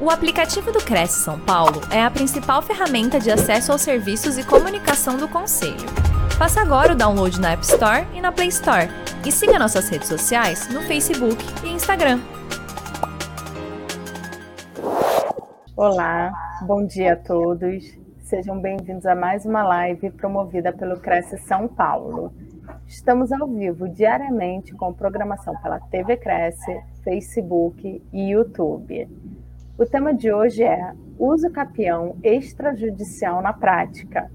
O aplicativo do Cresce São Paulo é a principal ferramenta de acesso aos serviços e comunicação do Conselho. Faça agora o download na App Store e na Play Store. E siga nossas redes sociais no Facebook e Instagram. Olá, bom dia a todos. Sejam bem-vindos a mais uma live promovida pelo Cresce São Paulo. Estamos ao vivo diariamente com programação pela TV Cresce, Facebook e YouTube. O tema de hoje é uso capião extrajudicial na prática.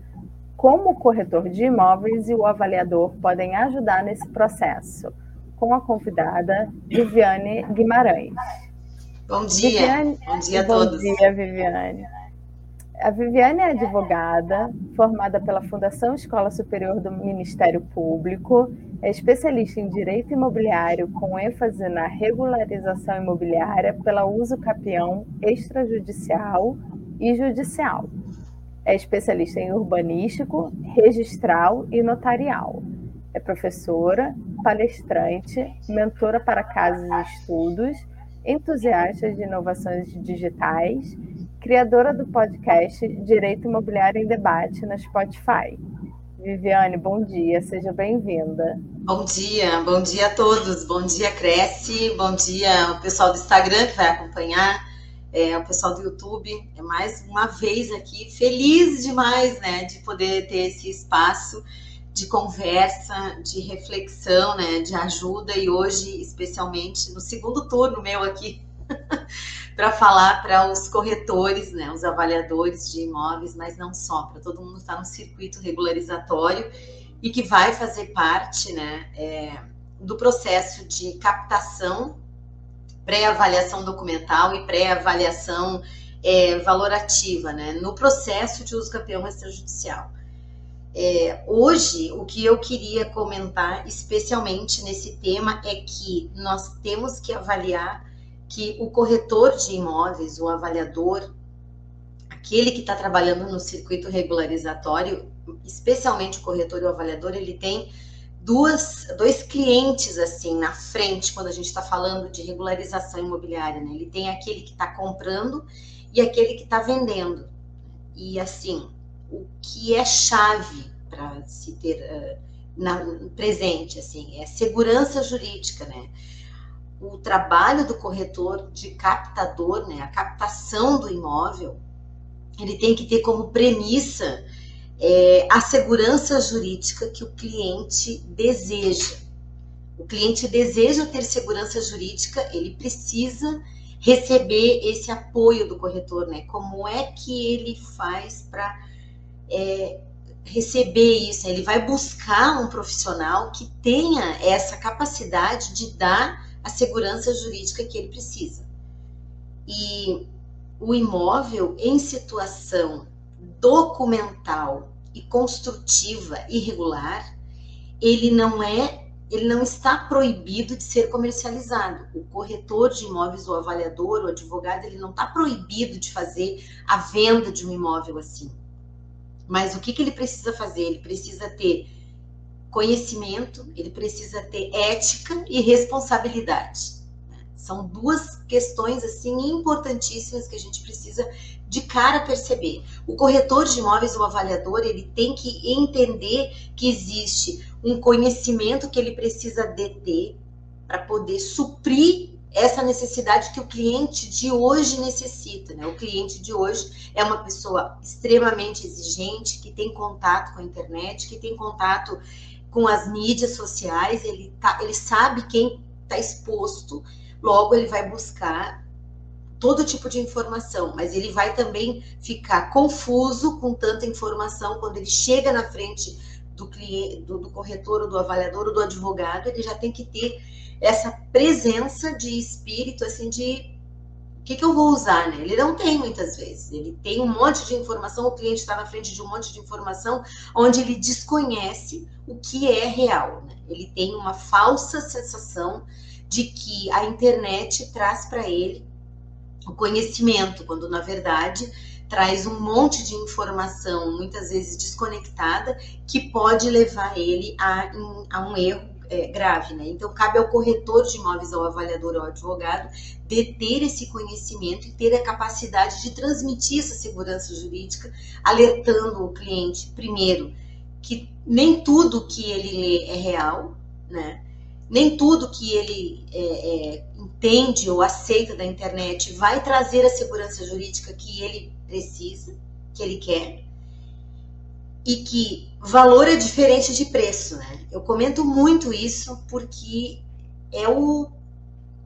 Como o corretor de imóveis e o avaliador podem ajudar nesse processo? Com a convidada Viviane Guimarães. Bom dia. Viviane, bom dia a bom todos. Bom dia, Viviane. A Viviane é advogada, formada pela Fundação Escola Superior do Ministério Público, é especialista em direito imobiliário com ênfase na regularização imobiliária pela uso capião extrajudicial e judicial. É especialista em urbanístico, registral e notarial. É professora, palestrante, mentora para casos e estudos, entusiasta de inovações digitais criadora do podcast Direito Imobiliário em Debate na Spotify. Viviane, bom dia, seja bem-vinda. Bom dia, bom dia a todos, bom dia Cresce, bom dia o pessoal do Instagram que vai acompanhar, é, o pessoal do YouTube, é mais uma vez aqui, feliz demais, né, de poder ter esse espaço de conversa, de reflexão, né, de ajuda e hoje, especialmente no segundo turno meu aqui, para falar para os corretores, né, os avaliadores de imóveis, mas não só, para todo mundo estar tá no circuito regularizatório e que vai fazer parte né, é, do processo de captação, pré-avaliação documental e pré-avaliação é, valorativa, né, no processo de uso campeão extrajudicial. É, hoje, o que eu queria comentar especialmente nesse tema é que nós temos que avaliar que o corretor de imóveis, o avaliador, aquele que está trabalhando no circuito regularizatório, especialmente o corretor e o avaliador, ele tem duas, dois clientes assim na frente quando a gente está falando de regularização imobiliária, né? Ele tem aquele que está comprando e aquele que está vendendo. E assim, o que é chave para se ter uh, na, presente assim é segurança jurídica, né? O trabalho do corretor de captador, né, a captação do imóvel, ele tem que ter como premissa é, a segurança jurídica que o cliente deseja. O cliente deseja ter segurança jurídica, ele precisa receber esse apoio do corretor, né? Como é que ele faz para é, receber isso? Ele vai buscar um profissional que tenha essa capacidade de dar a segurança jurídica que ele precisa. E o imóvel em situação documental e construtiva irregular, ele não é, ele não está proibido de ser comercializado. O corretor de imóveis, o avaliador, o advogado, ele não está proibido de fazer a venda de um imóvel assim. Mas o que, que ele precisa fazer? Ele precisa ter conhecimento, ele precisa ter ética e responsabilidade. Né? São duas questões assim importantíssimas que a gente precisa de cara perceber. O corretor de imóveis, o avaliador, ele tem que entender que existe um conhecimento que ele precisa deter para poder suprir essa necessidade que o cliente de hoje necessita. Né? O cliente de hoje é uma pessoa extremamente exigente, que tem contato com a internet, que tem contato com as mídias sociais, ele, tá, ele sabe quem está exposto, logo ele vai buscar todo tipo de informação, mas ele vai também ficar confuso com tanta informação quando ele chega na frente do cliente, do, do corretor, ou do avaliador, ou do advogado, ele já tem que ter essa presença de espírito, assim, de o que, que, eu vou usar, né? Ele não tem muitas vezes. Ele tem um monte de informação, o cliente está na frente de um monte de informação onde ele desconhece o que é real. Né? Ele tem uma falsa sensação de que a internet traz para ele o conhecimento, quando na verdade traz um monte de informação, muitas vezes desconectada, que pode levar ele a, a um erro é, grave, né? Então, cabe ao corretor de imóveis, ao avaliador, ao advogado, deter esse conhecimento e ter a capacidade de transmitir essa segurança jurídica, alertando o cliente, primeiro, que nem tudo que ele lê é real, né? Nem tudo que ele é, é, entende ou aceita da internet vai trazer a segurança jurídica que ele precisa, que ele quer e que valor é diferente de preço, né? Eu comento muito isso porque é o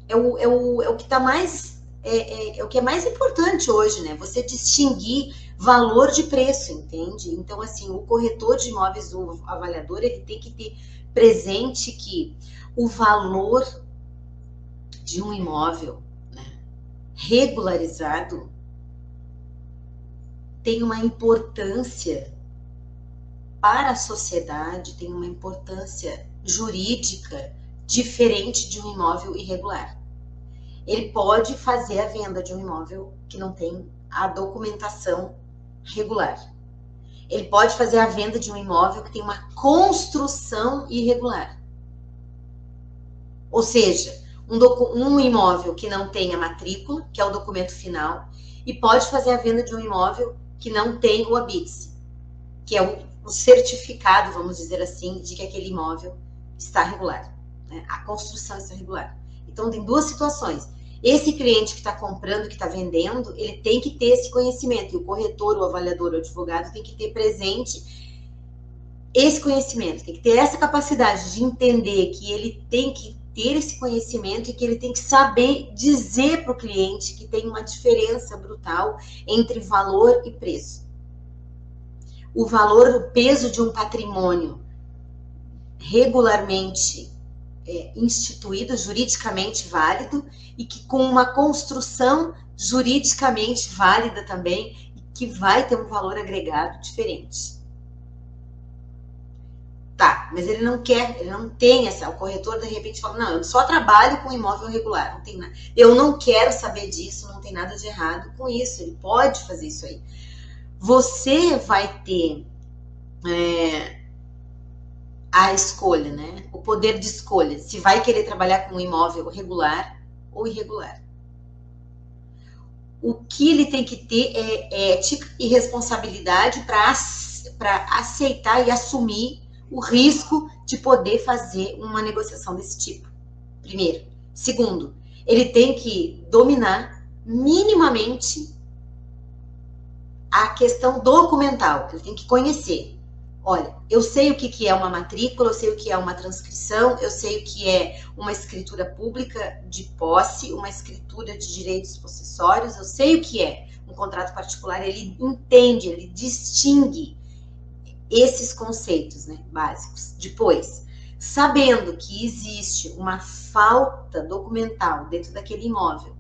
é o, é o, é o que está mais é, é, é, o que é mais importante hoje, né? Você distinguir valor de preço, entende? Então, assim, o corretor de imóveis, o avaliador, ele tem que ter presente que o valor de um imóvel né, regularizado tem uma importância para a sociedade tem uma importância jurídica diferente de um imóvel irregular. Ele pode fazer a venda de um imóvel que não tem a documentação regular. Ele pode fazer a venda de um imóvel que tem uma construção irregular. Ou seja, um, um imóvel que não tem a matrícula, que é o documento final, e pode fazer a venda de um imóvel que não tem o habite, que é o o certificado, vamos dizer assim, de que aquele imóvel está regular, né? a construção está regular. Então, tem duas situações. Esse cliente que está comprando, que está vendendo, ele tem que ter esse conhecimento, e o corretor, o avaliador, o advogado tem que ter presente esse conhecimento, tem que ter essa capacidade de entender que ele tem que ter esse conhecimento e que ele tem que saber dizer para o cliente que tem uma diferença brutal entre valor e preço. O valor, o peso de um patrimônio regularmente é, instituído, juridicamente válido, e que com uma construção juridicamente válida também, que vai ter um valor agregado diferente. Tá, mas ele não quer, ele não tem essa. O corretor de repente fala: não, eu só trabalho com imóvel regular, não tem nada. Eu não quero saber disso, não tem nada de errado com isso. Ele pode fazer isso aí você vai ter é, a escolha, né? Poder de escolha, se vai querer trabalhar com um imóvel regular ou irregular. O que ele tem que ter é ética e responsabilidade para aceitar e assumir o risco de poder fazer uma negociação desse tipo. Primeiro. Segundo, ele tem que dominar minimamente a questão documental, ele tem que conhecer. Olha, eu sei o que, que é uma matrícula, eu sei o que é uma transcrição, eu sei o que é uma escritura pública de posse, uma escritura de direitos possessórios, eu sei o que é um contrato particular, ele entende, ele distingue esses conceitos né, básicos. Depois, sabendo que existe uma falta documental dentro daquele imóvel,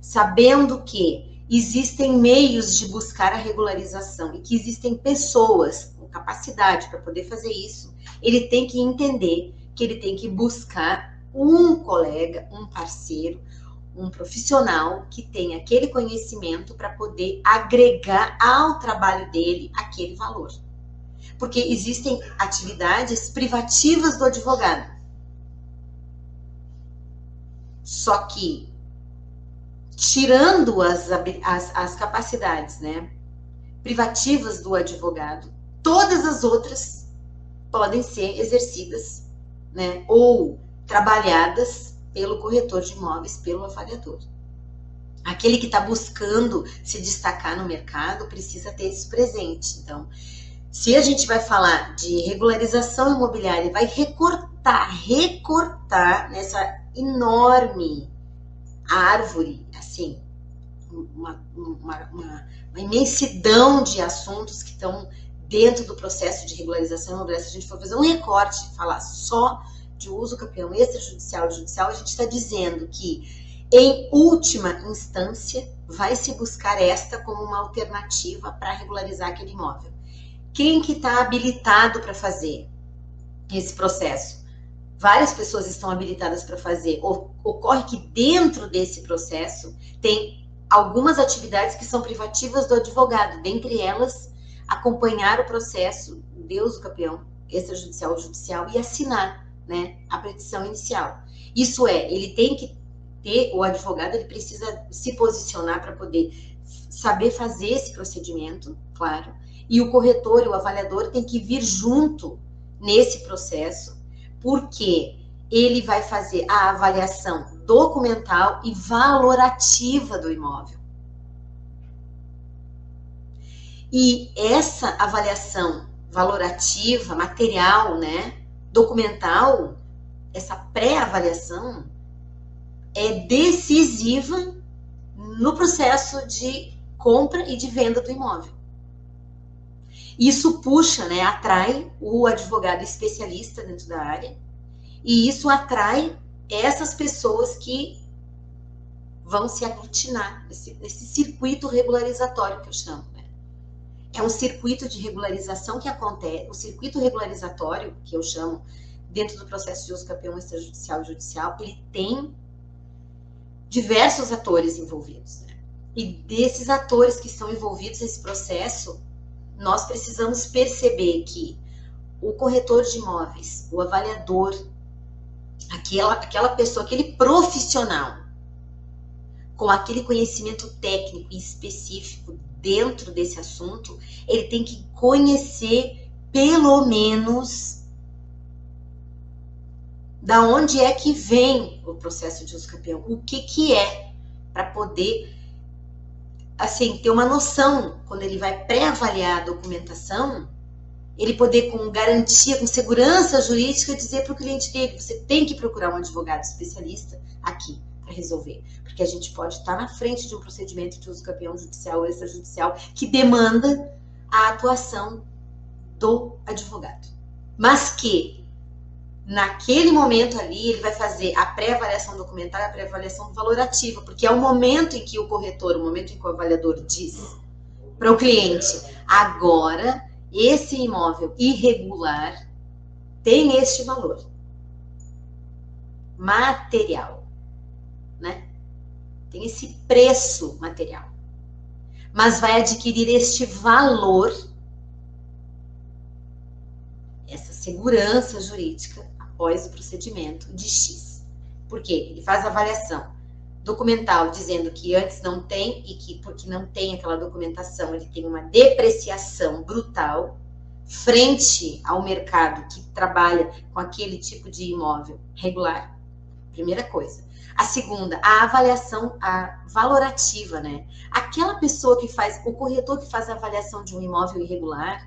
sabendo que existem meios de buscar a regularização e que existem pessoas com capacidade para poder fazer isso, ele tem que entender que ele tem que buscar um colega, um parceiro, um profissional que tenha aquele conhecimento para poder agregar ao trabalho dele aquele valor. Porque existem atividades privativas do advogado. Só que tirando as, as, as capacidades né, privativas do advogado, todas as outras podem ser exercidas né, ou trabalhadas pelo corretor de imóveis, pelo avaliador. Aquele que está buscando se destacar no mercado precisa ter isso presente. Então, se a gente vai falar de regularização imobiliária, vai recortar, recortar nessa enorme árvore, assim, uma, uma, uma, uma imensidão de assuntos que estão dentro do processo de regularização imobiliária. Se a gente for fazer um recorte, falar só de uso campeão extrajudicial e judicial, a gente está dizendo que, em última instância, vai se buscar esta como uma alternativa para regularizar aquele imóvel. Quem que está habilitado para fazer esse processo? várias pessoas estão habilitadas para fazer. Ocorre que dentro desse processo tem algumas atividades que são privativas do advogado, dentre elas acompanhar o processo, Deus o campeão, extrajudicial ou judicial e assinar né, a petição inicial. Isso é, ele tem que ter, o advogado ele precisa se posicionar para poder saber fazer esse procedimento, claro, e o corretor e o avaliador tem que vir junto nesse processo, porque ele vai fazer a avaliação documental e valorativa do imóvel. E essa avaliação valorativa, material, né, documental, essa pré-avaliação é decisiva no processo de compra e de venda do imóvel. Isso puxa, né, atrai o advogado especialista dentro da área, e isso atrai essas pessoas que vão se aglutinar nesse, nesse circuito regularizatório que eu chamo. É um circuito de regularização que acontece, o circuito regularizatório, que eu chamo, dentro do processo de uso campeão extrajudicial e judicial, ele tem diversos atores envolvidos. Né? E desses atores que estão envolvidos nesse processo, nós precisamos perceber que o corretor de imóveis, o avaliador, aquela, aquela pessoa, aquele profissional com aquele conhecimento técnico específico dentro desse assunto, ele tem que conhecer pelo menos da onde é que vem o processo de uso campeão, o que que é, para poder assim, ter uma noção, quando ele vai pré-avaliar a documentação, ele poder, com garantia, com segurança jurídica, dizer para o cliente dele: você tem que procurar um advogado especialista aqui para resolver. Porque a gente pode estar na frente de um procedimento de uso campeão judicial ou extrajudicial que demanda a atuação do advogado. Mas que naquele momento ali, ele vai fazer a pré-avaliação documental a pré-avaliação valorativa, porque é o momento em que o corretor, o momento em que o avaliador diz para o cliente: agora esse imóvel irregular tem este valor material, né? Tem esse preço material, mas vai adquirir este valor, essa segurança jurídica após o procedimento de X. Por quê? Ele faz a avaliação documental dizendo que antes não tem e que porque não tem aquela documentação, ele tem uma depreciação brutal frente ao mercado que trabalha com aquele tipo de imóvel regular. Primeira coisa. A segunda, a avaliação a valorativa, né? Aquela pessoa que faz, o corretor que faz a avaliação de um imóvel irregular,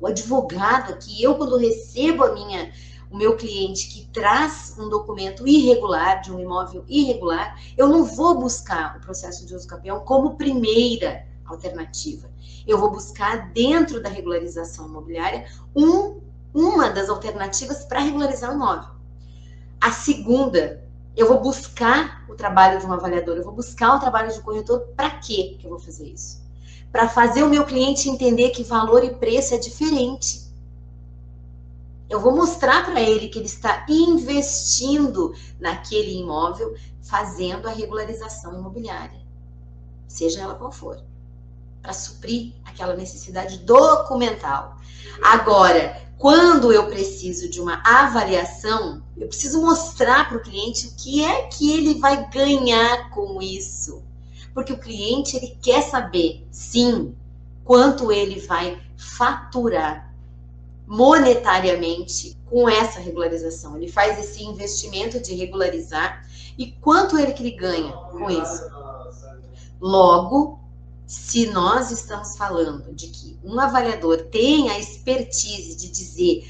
o advogado que eu quando recebo a minha o meu cliente que traz um documento irregular, de um imóvel irregular, eu não vou buscar o processo de uso campeão como primeira alternativa. Eu vou buscar dentro da regularização imobiliária um, uma das alternativas para regularizar o imóvel. A segunda, eu vou buscar o trabalho de um avaliador, eu vou buscar o trabalho de um corretor. Para quê que eu vou fazer isso? Para fazer o meu cliente entender que valor e preço é diferente eu vou mostrar para ele que ele está investindo naquele imóvel, fazendo a regularização imobiliária, seja ela qual for, para suprir aquela necessidade documental. Agora, quando eu preciso de uma avaliação, eu preciso mostrar para o cliente o que é que ele vai ganhar com isso. Porque o cliente ele quer saber, sim, quanto ele vai faturar monetariamente com essa regularização. Ele faz esse investimento de regularizar e quanto ele que ele ganha com isso? Logo, se nós estamos falando de que um avaliador tem a expertise de dizer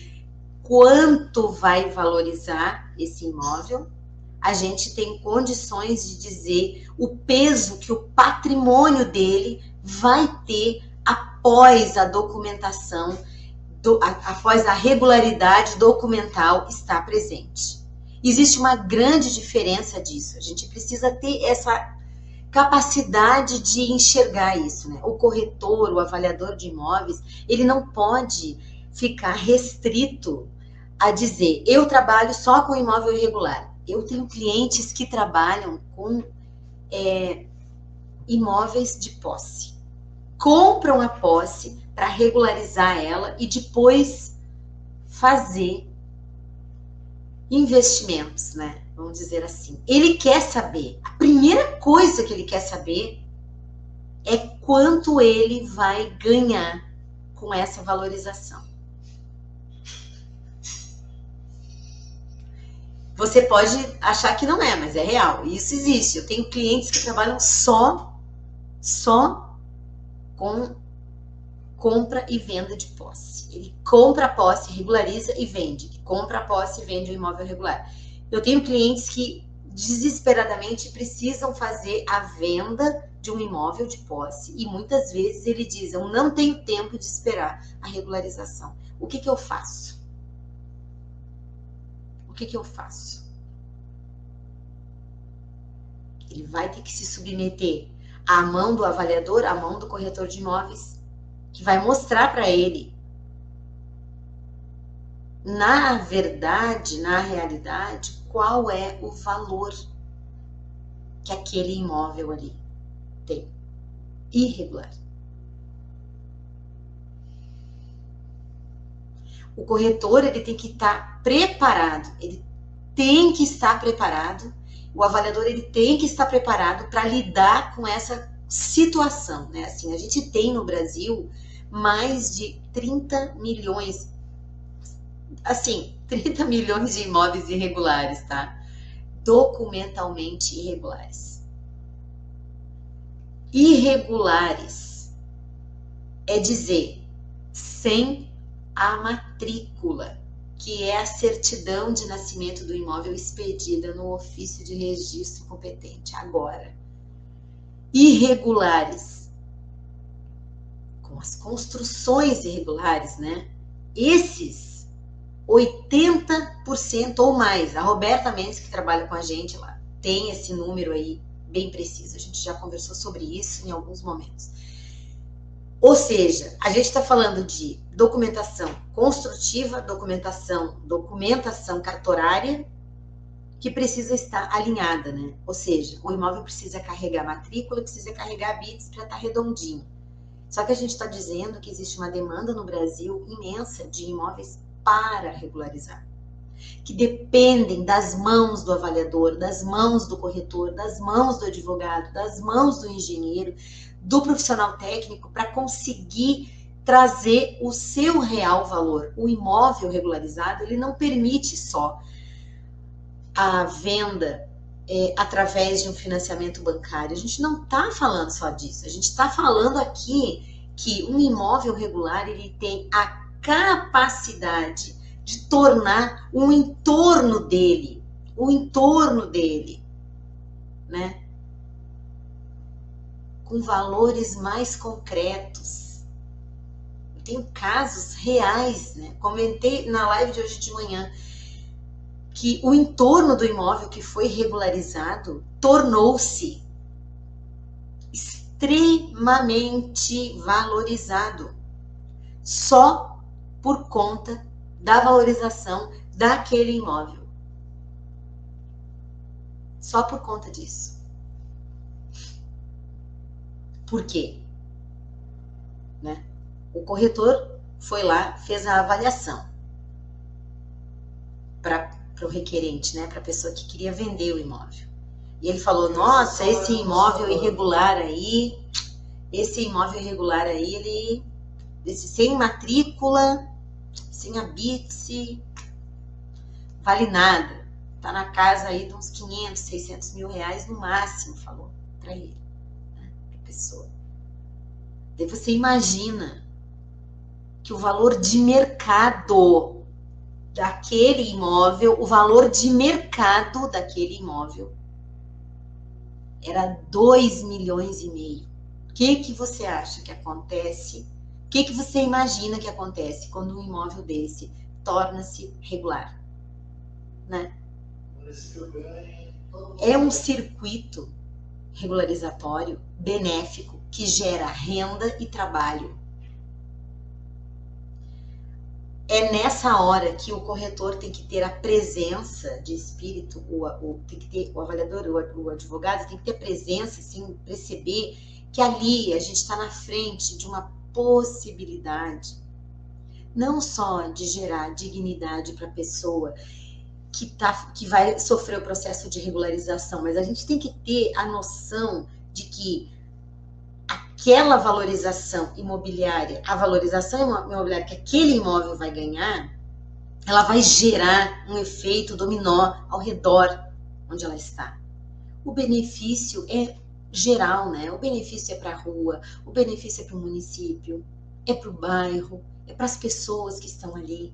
quanto vai valorizar esse imóvel, a gente tem condições de dizer o peso que o patrimônio dele vai ter após a documentação do, após a regularidade documental estar presente. Existe uma grande diferença disso. A gente precisa ter essa capacidade de enxergar isso, né? O corretor, o avaliador de imóveis, ele não pode ficar restrito a dizer: eu trabalho só com imóvel irregular. Eu tenho clientes que trabalham com é, imóveis de posse, compram a posse para regularizar ela e depois fazer investimentos, né? Vamos dizer assim. Ele quer saber, a primeira coisa que ele quer saber é quanto ele vai ganhar com essa valorização. Você pode achar que não é, mas é real. Isso existe. Eu tenho clientes que trabalham só, só com compra e venda de posse. Ele compra a posse, regulariza e vende. Compra a posse e vende o imóvel regular. Eu tenho clientes que desesperadamente precisam fazer a venda de um imóvel de posse e muitas vezes ele diz: Eu não tenho tempo de esperar a regularização. O que, que eu faço? O que, que eu faço? Ele vai ter que se submeter à mão do avaliador, à mão do corretor de imóveis, que vai mostrar para ele na verdade, na realidade, qual é o valor que aquele imóvel ali tem. Irregular. O corretor ele tem que estar preparado, ele tem que estar preparado, o avaliador ele tem que estar preparado para lidar com essa situação, né? Assim, a gente tem no Brasil mais de 30 milhões assim, 30 milhões de imóveis irregulares, tá? Documentalmente irregulares. Irregulares é dizer sem a matrícula, que é a certidão de nascimento do imóvel expedida no ofício de registro competente. Agora, irregulares, com as construções irregulares, né? Esses 80% ou mais. A Roberta Mendes, que trabalha com a gente lá, tem esse número aí bem preciso. A gente já conversou sobre isso em alguns momentos. Ou seja, a gente está falando de documentação construtiva, documentação, documentação cartorária, que precisa estar alinhada, né? Ou seja, o imóvel precisa carregar matrícula, precisa carregar bits para estar tá redondinho. Só que a gente está dizendo que existe uma demanda no Brasil imensa de imóveis para regularizar, que dependem das mãos do avaliador, das mãos do corretor, das mãos do advogado, das mãos do engenheiro, do profissional técnico para conseguir trazer o seu real valor. O imóvel regularizado, ele não permite só a venda é, através de um financiamento bancário. A gente não está falando só disso. A gente está falando aqui que um imóvel regular ele tem a capacidade de tornar o entorno dele, o entorno dele, né? Com valores mais concretos. Eu tenho casos reais, né? Comentei na live de hoje de manhã que o entorno do imóvel que foi regularizado tornou-se extremamente valorizado. Só por conta da valorização daquele imóvel. Só por conta disso. Por quê? Né? O corretor foi lá, fez a avaliação para o requerente, né? para a pessoa que queria vender o imóvel. E ele falou: Nossa, esse imóvel irregular aí, esse imóvel irregular aí, ele desse sem matrícula, sem a BITSE, vale nada. Tá na casa aí de uns 500, 600 mil reais no máximo, falou para ele, né, pra pessoa. Daí você imagina que o valor de mercado daquele imóvel, o valor de mercado daquele imóvel era 2 milhões e meio. O que, que você acha que acontece o que, que você imagina que acontece quando um imóvel desse torna-se regular? Né? É um circuito regularizatório benéfico que gera renda e trabalho. É nessa hora que o corretor tem que ter a presença de espírito, o, o tem que ter, o avaliador, o, o advogado tem que ter presença, assim, perceber que ali a gente está na frente de uma possibilidade não só de gerar dignidade para a pessoa que, tá, que vai sofrer o processo de regularização, mas a gente tem que ter a noção de que aquela valorização imobiliária, a valorização imobiliária que aquele imóvel vai ganhar, ela vai gerar um efeito dominó ao redor onde ela está. O benefício é geral, né? O benefício é para a rua, o benefício é para o município, é para o bairro, é para as pessoas que estão ali.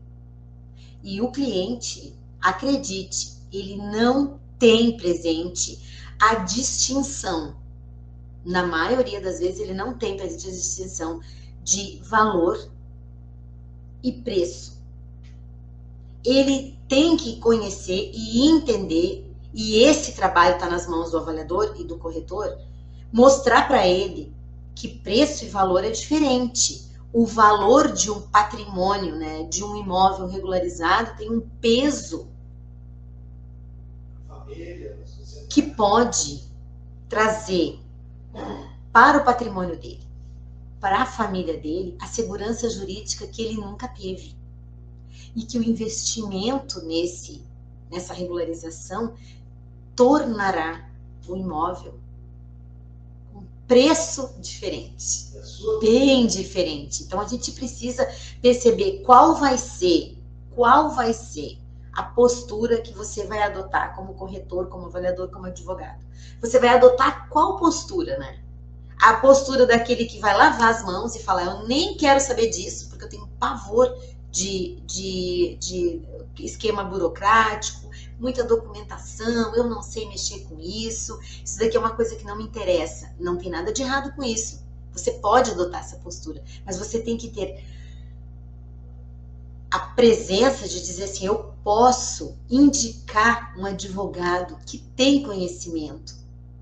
E o cliente, acredite, ele não tem presente a distinção. Na maioria das vezes, ele não tem presente a distinção de valor e preço. Ele tem que conhecer e entender, e esse trabalho está nas mãos do avaliador e do corretor, mostrar para ele que preço e valor é diferente o valor de um patrimônio, né, de um imóvel regularizado tem um peso que pode trazer para o patrimônio dele, para a família dele, a segurança jurídica que ele nunca teve. E que o investimento nesse nessa regularização tornará o imóvel preço diferente, bem diferente. Então a gente precisa perceber qual vai ser, qual vai ser a postura que você vai adotar como corretor, como avaliador, como advogado. Você vai adotar qual postura, né? A postura daquele que vai lavar as mãos e falar: Eu nem quero saber disso, porque eu tenho pavor de, de, de esquema burocrático, muita documentação, eu não sei mexer com isso, isso daqui é uma coisa que não me interessa. Não tem nada de errado com isso. Você pode adotar essa postura, mas você tem que ter a presença de dizer assim: eu posso indicar um advogado que tem conhecimento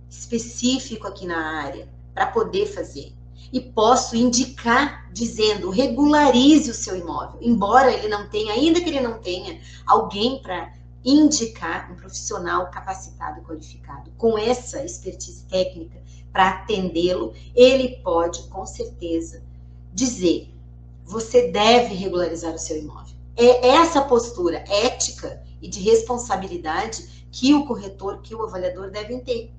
específico aqui na área para poder fazer. E posso indicar dizendo: regularize o seu imóvel, embora ele não tenha, ainda que ele não tenha alguém para indicar um profissional capacitado e qualificado com essa expertise técnica para atendê-lo, ele pode com certeza dizer: você deve regularizar o seu imóvel. É essa postura ética e de responsabilidade que o corretor, que o avaliador devem ter.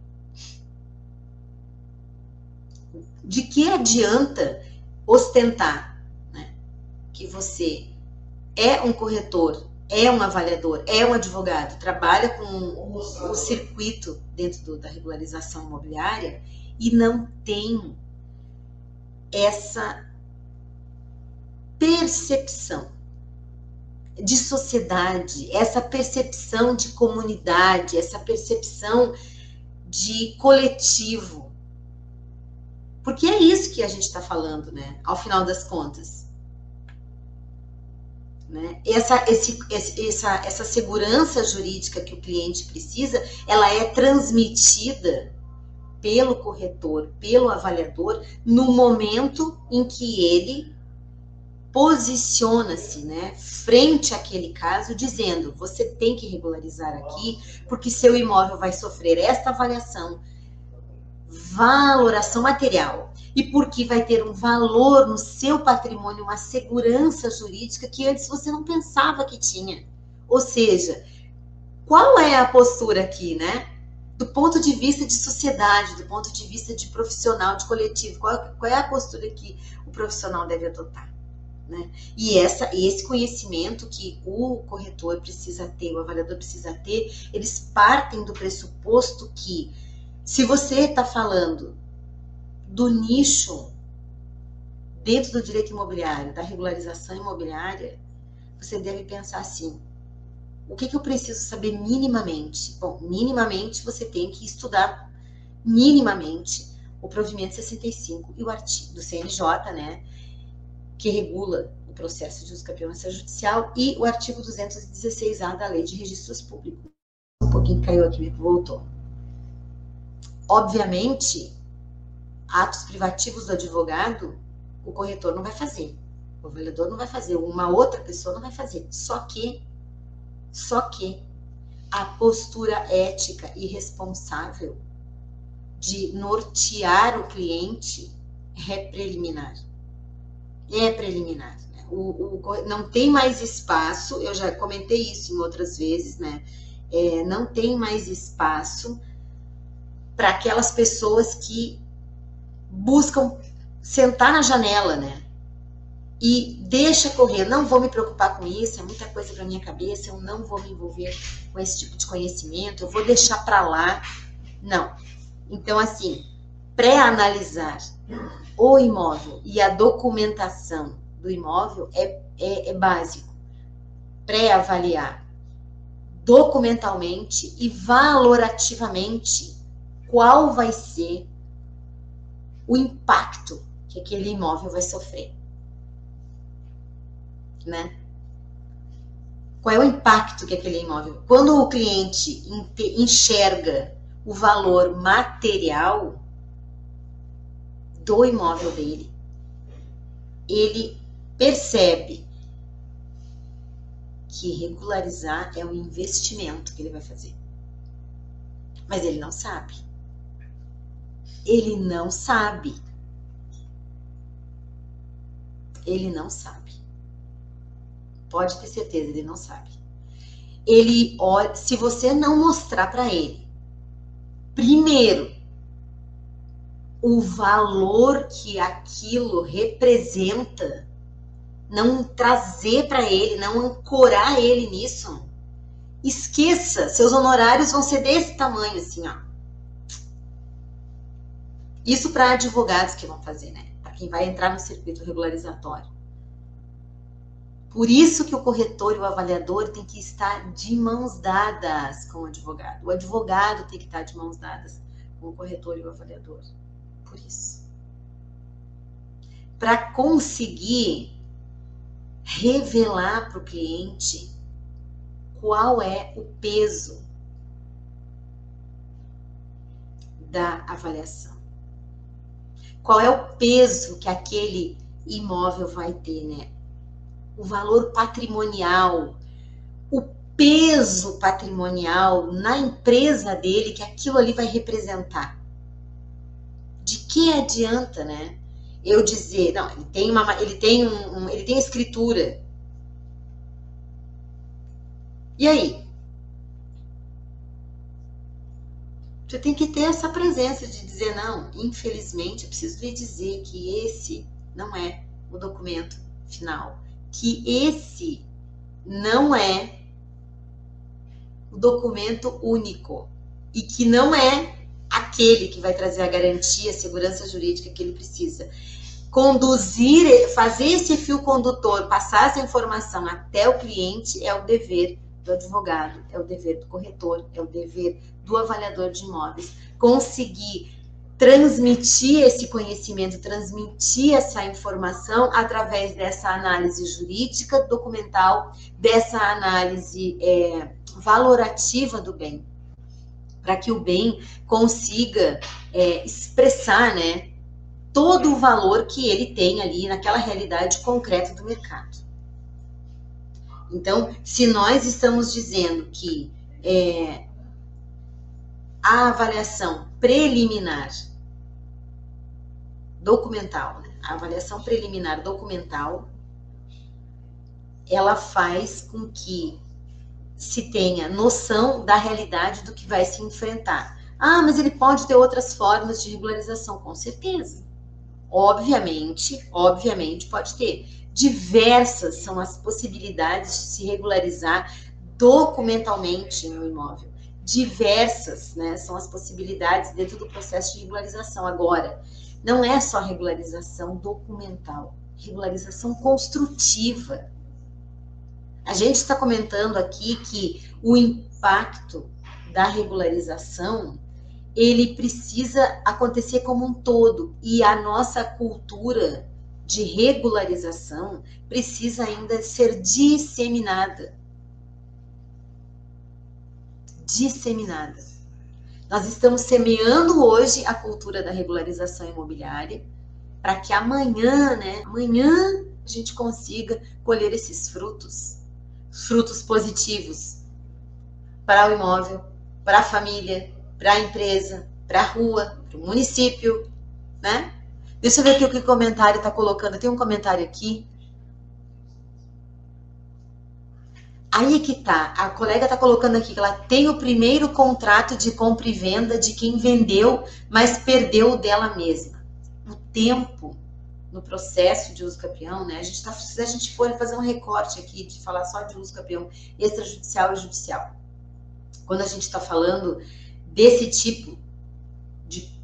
De que adianta ostentar né, que você é um corretor é um avaliador, é um advogado, trabalha com o, circuito dentro do, da regularização imobiliária e não tem essa percepção de sociedade, essa percepção de comunidade, essa percepção de coletivo. Porque é isso que a gente está falando, né? Ao final das contas. Né? Essa, esse, essa, essa segurança jurídica que o cliente precisa, ela é transmitida pelo corretor, pelo avaliador, no momento em que ele posiciona-se, né, frente àquele caso, dizendo: você tem que regularizar aqui, porque seu imóvel vai sofrer esta avaliação, valoração material, e porque vai ter um valor no seu patrimônio, uma segurança jurídica que antes você não pensava que tinha. Ou seja, qual é a postura aqui, né? Do ponto de vista de sociedade, do ponto de vista de profissional, de coletivo, qual, qual é a postura que o profissional deve adotar? Né? E essa, esse conhecimento que o corretor precisa ter, o avaliador precisa ter, eles partem do pressuposto que se você está falando do nicho dentro do direito imobiliário, da regularização imobiliária, você deve pensar assim: o que, que eu preciso saber minimamente? Bom, minimamente você tem que estudar minimamente o provimento 65 e o artigo do CNJ, né, que regula o processo de uso campeão judicial e o artigo 216A da Lei de Registros Públicos. Um pouquinho caiu aqui, voltou. Obviamente, atos privativos do advogado, o corretor não vai fazer, o avaliador não vai fazer, uma outra pessoa não vai fazer. Só que, só que a postura ética e responsável de nortear o cliente é preliminar. É preliminar. Né? O, o, não tem mais espaço, eu já comentei isso em outras vezes, né? É, não tem mais espaço para aquelas pessoas que buscam sentar na janela, né? E deixa correr, não vou me preocupar com isso, é muita coisa para minha cabeça, eu não vou me envolver com esse tipo de conhecimento, eu vou deixar para lá. Não. Então, assim, pré-analisar o imóvel e a documentação do imóvel é, é, é básico. Pré-avaliar documentalmente e valorativamente qual vai ser o impacto que aquele imóvel vai sofrer. Né? Qual é o impacto que aquele imóvel. Quando o cliente enxerga o valor material do imóvel dele, ele percebe que regularizar é um investimento que ele vai fazer. Mas ele não sabe. Ele não sabe. Ele não sabe. Pode ter certeza, ele não sabe. Ele olha, se você não mostrar para ele, primeiro, o valor que aquilo representa, não trazer para ele, não ancorar ele nisso, esqueça, seus honorários vão ser desse tamanho assim, ó. Isso para advogados que vão fazer, né? Para quem vai entrar no circuito regularizatório. Por isso que o corretor e o avaliador tem que estar de mãos dadas com o advogado. O advogado tem que estar de mãos dadas com o corretor e o avaliador. Por isso. Para conseguir revelar para o cliente qual é o peso da avaliação. Qual é o peso que aquele imóvel vai ter, né? O valor patrimonial, o peso patrimonial na empresa dele que aquilo ali vai representar. De que adianta, né? Eu dizer, não, ele tem uma, ele tem um, um ele tem escritura. E aí? Você tem que ter essa presença de dizer, não, infelizmente, eu preciso lhe dizer que esse não é o documento final. Que esse não é o documento único. E que não é aquele que vai trazer a garantia, a segurança jurídica que ele precisa. Conduzir, fazer esse fio condutor, passar essa informação até o cliente é o dever do advogado, é o dever do corretor, é o dever do avaliador de imóveis. Conseguir transmitir esse conhecimento, transmitir essa informação através dessa análise jurídica, documental, dessa análise é, valorativa do bem, para que o bem consiga é, expressar, né, todo o valor que ele tem ali naquela realidade concreta do mercado. Então, se nós estamos dizendo que é, a avaliação preliminar documental, né? a avaliação preliminar documental, ela faz com que se tenha noção da realidade do que vai se enfrentar. Ah, mas ele pode ter outras formas de regularização, com certeza. Obviamente, obviamente pode ter. Diversas são as possibilidades de se regularizar documentalmente no imóvel. Diversas né, são as possibilidades dentro do processo de regularização. Agora, não é só regularização documental, regularização construtiva. A gente está comentando aqui que o impacto da regularização ele precisa acontecer como um todo e a nossa cultura de regularização precisa ainda ser disseminada. Disseminada. Nós estamos semeando hoje a cultura da regularização imobiliária para que amanhã, né, amanhã a gente consiga colher esses frutos, frutos positivos para o imóvel, para a família, para a empresa, para a rua, para o município, né? Deixa eu ver aqui o que o comentário está colocando. Tem um comentário aqui. Aí é que tá. A colega tá colocando aqui que ela tem o primeiro contrato de compra e venda de quem vendeu, mas perdeu o dela mesma. O tempo no processo de uso capião, né? A gente tá, se a gente for fazer um recorte aqui de falar só de uso capião extrajudicial e judicial. Quando a gente está falando desse tipo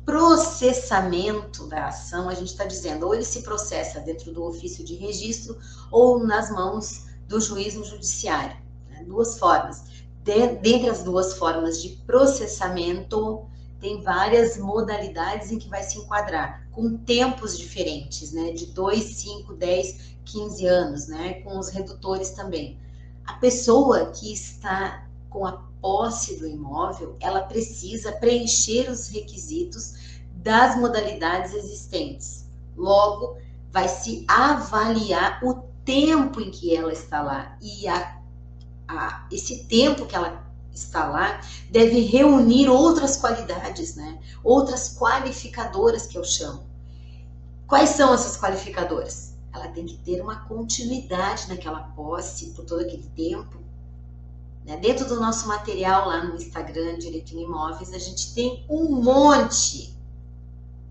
processamento da ação, a gente está dizendo, ou ele se processa dentro do ofício de registro ou nas mãos do juiz no judiciário. Né? Duas formas. De, dentre as duas formas de processamento, tem várias modalidades em que vai se enquadrar, com tempos diferentes, né? De 2, 5, 10, 15 anos, né? Com os redutores também. A pessoa que está com a posse do imóvel, ela precisa preencher os requisitos das modalidades existentes. Logo, vai se avaliar o tempo em que ela está lá e a, a, esse tempo que ela está lá deve reunir outras qualidades, né? Outras qualificadoras que eu chamo. Quais são essas qualificadoras? Ela tem que ter uma continuidade naquela posse por todo aquele tempo né? Dentro do nosso material lá no Instagram, Direitinho Imóveis, a gente tem um monte,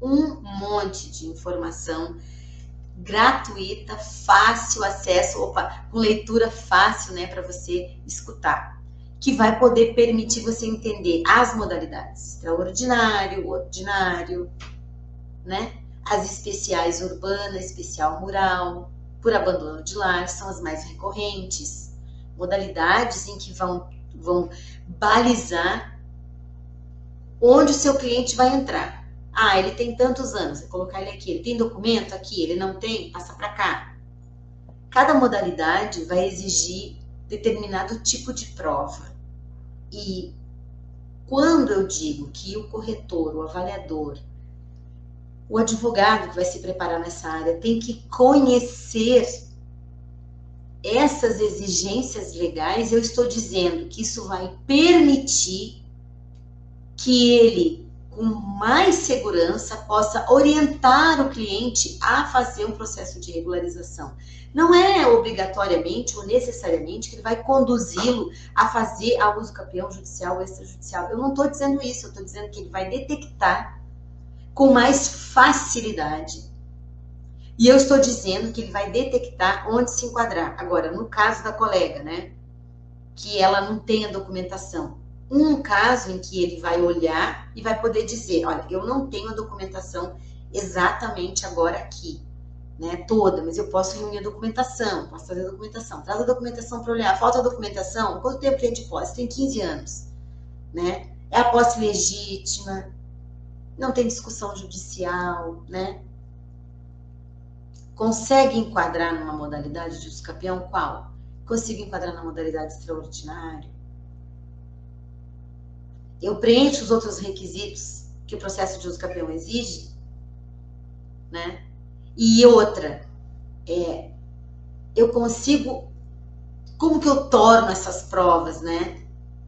um monte de informação gratuita, fácil acesso, opa, com leitura fácil, né, para você escutar, que vai poder permitir você entender as modalidades, extraordinário, ordinário, né, as especiais urbana, especial rural, por abandono de lar, são as mais recorrentes modalidades em que vão, vão balizar onde o seu cliente vai entrar. Ah, ele tem tantos anos, vou colocar ele aqui. Ele tem documento aqui, ele não tem, passa para cá. Cada modalidade vai exigir determinado tipo de prova. E quando eu digo que o corretor, o avaliador, o advogado que vai se preparar nessa área tem que conhecer essas exigências legais, eu estou dizendo que isso vai permitir que ele, com mais segurança, possa orientar o cliente a fazer um processo de regularização. Não é obrigatoriamente ou necessariamente que ele vai conduzi-lo a fazer a uso campeão judicial ou extrajudicial. Eu não estou dizendo isso, eu estou dizendo que ele vai detectar com mais facilidade e eu estou dizendo que ele vai detectar onde se enquadrar. Agora, no caso da colega, né? Que ela não tem a documentação. Um caso em que ele vai olhar e vai poder dizer: olha, eu não tenho a documentação exatamente agora aqui, né? Toda, mas eu posso reunir a documentação, posso fazer a documentação. Traz a documentação para olhar. Falta a documentação? Quanto tempo tem de posse? Tem 15 anos, né? É a posse legítima, não tem discussão judicial, né? Consegue enquadrar numa modalidade de uso campeão? Qual? Consigo enquadrar na modalidade extraordinária? Eu preencho os outros requisitos que o processo de uso campeão exige? Né? E outra, é, eu consigo, como que eu torno essas provas, né,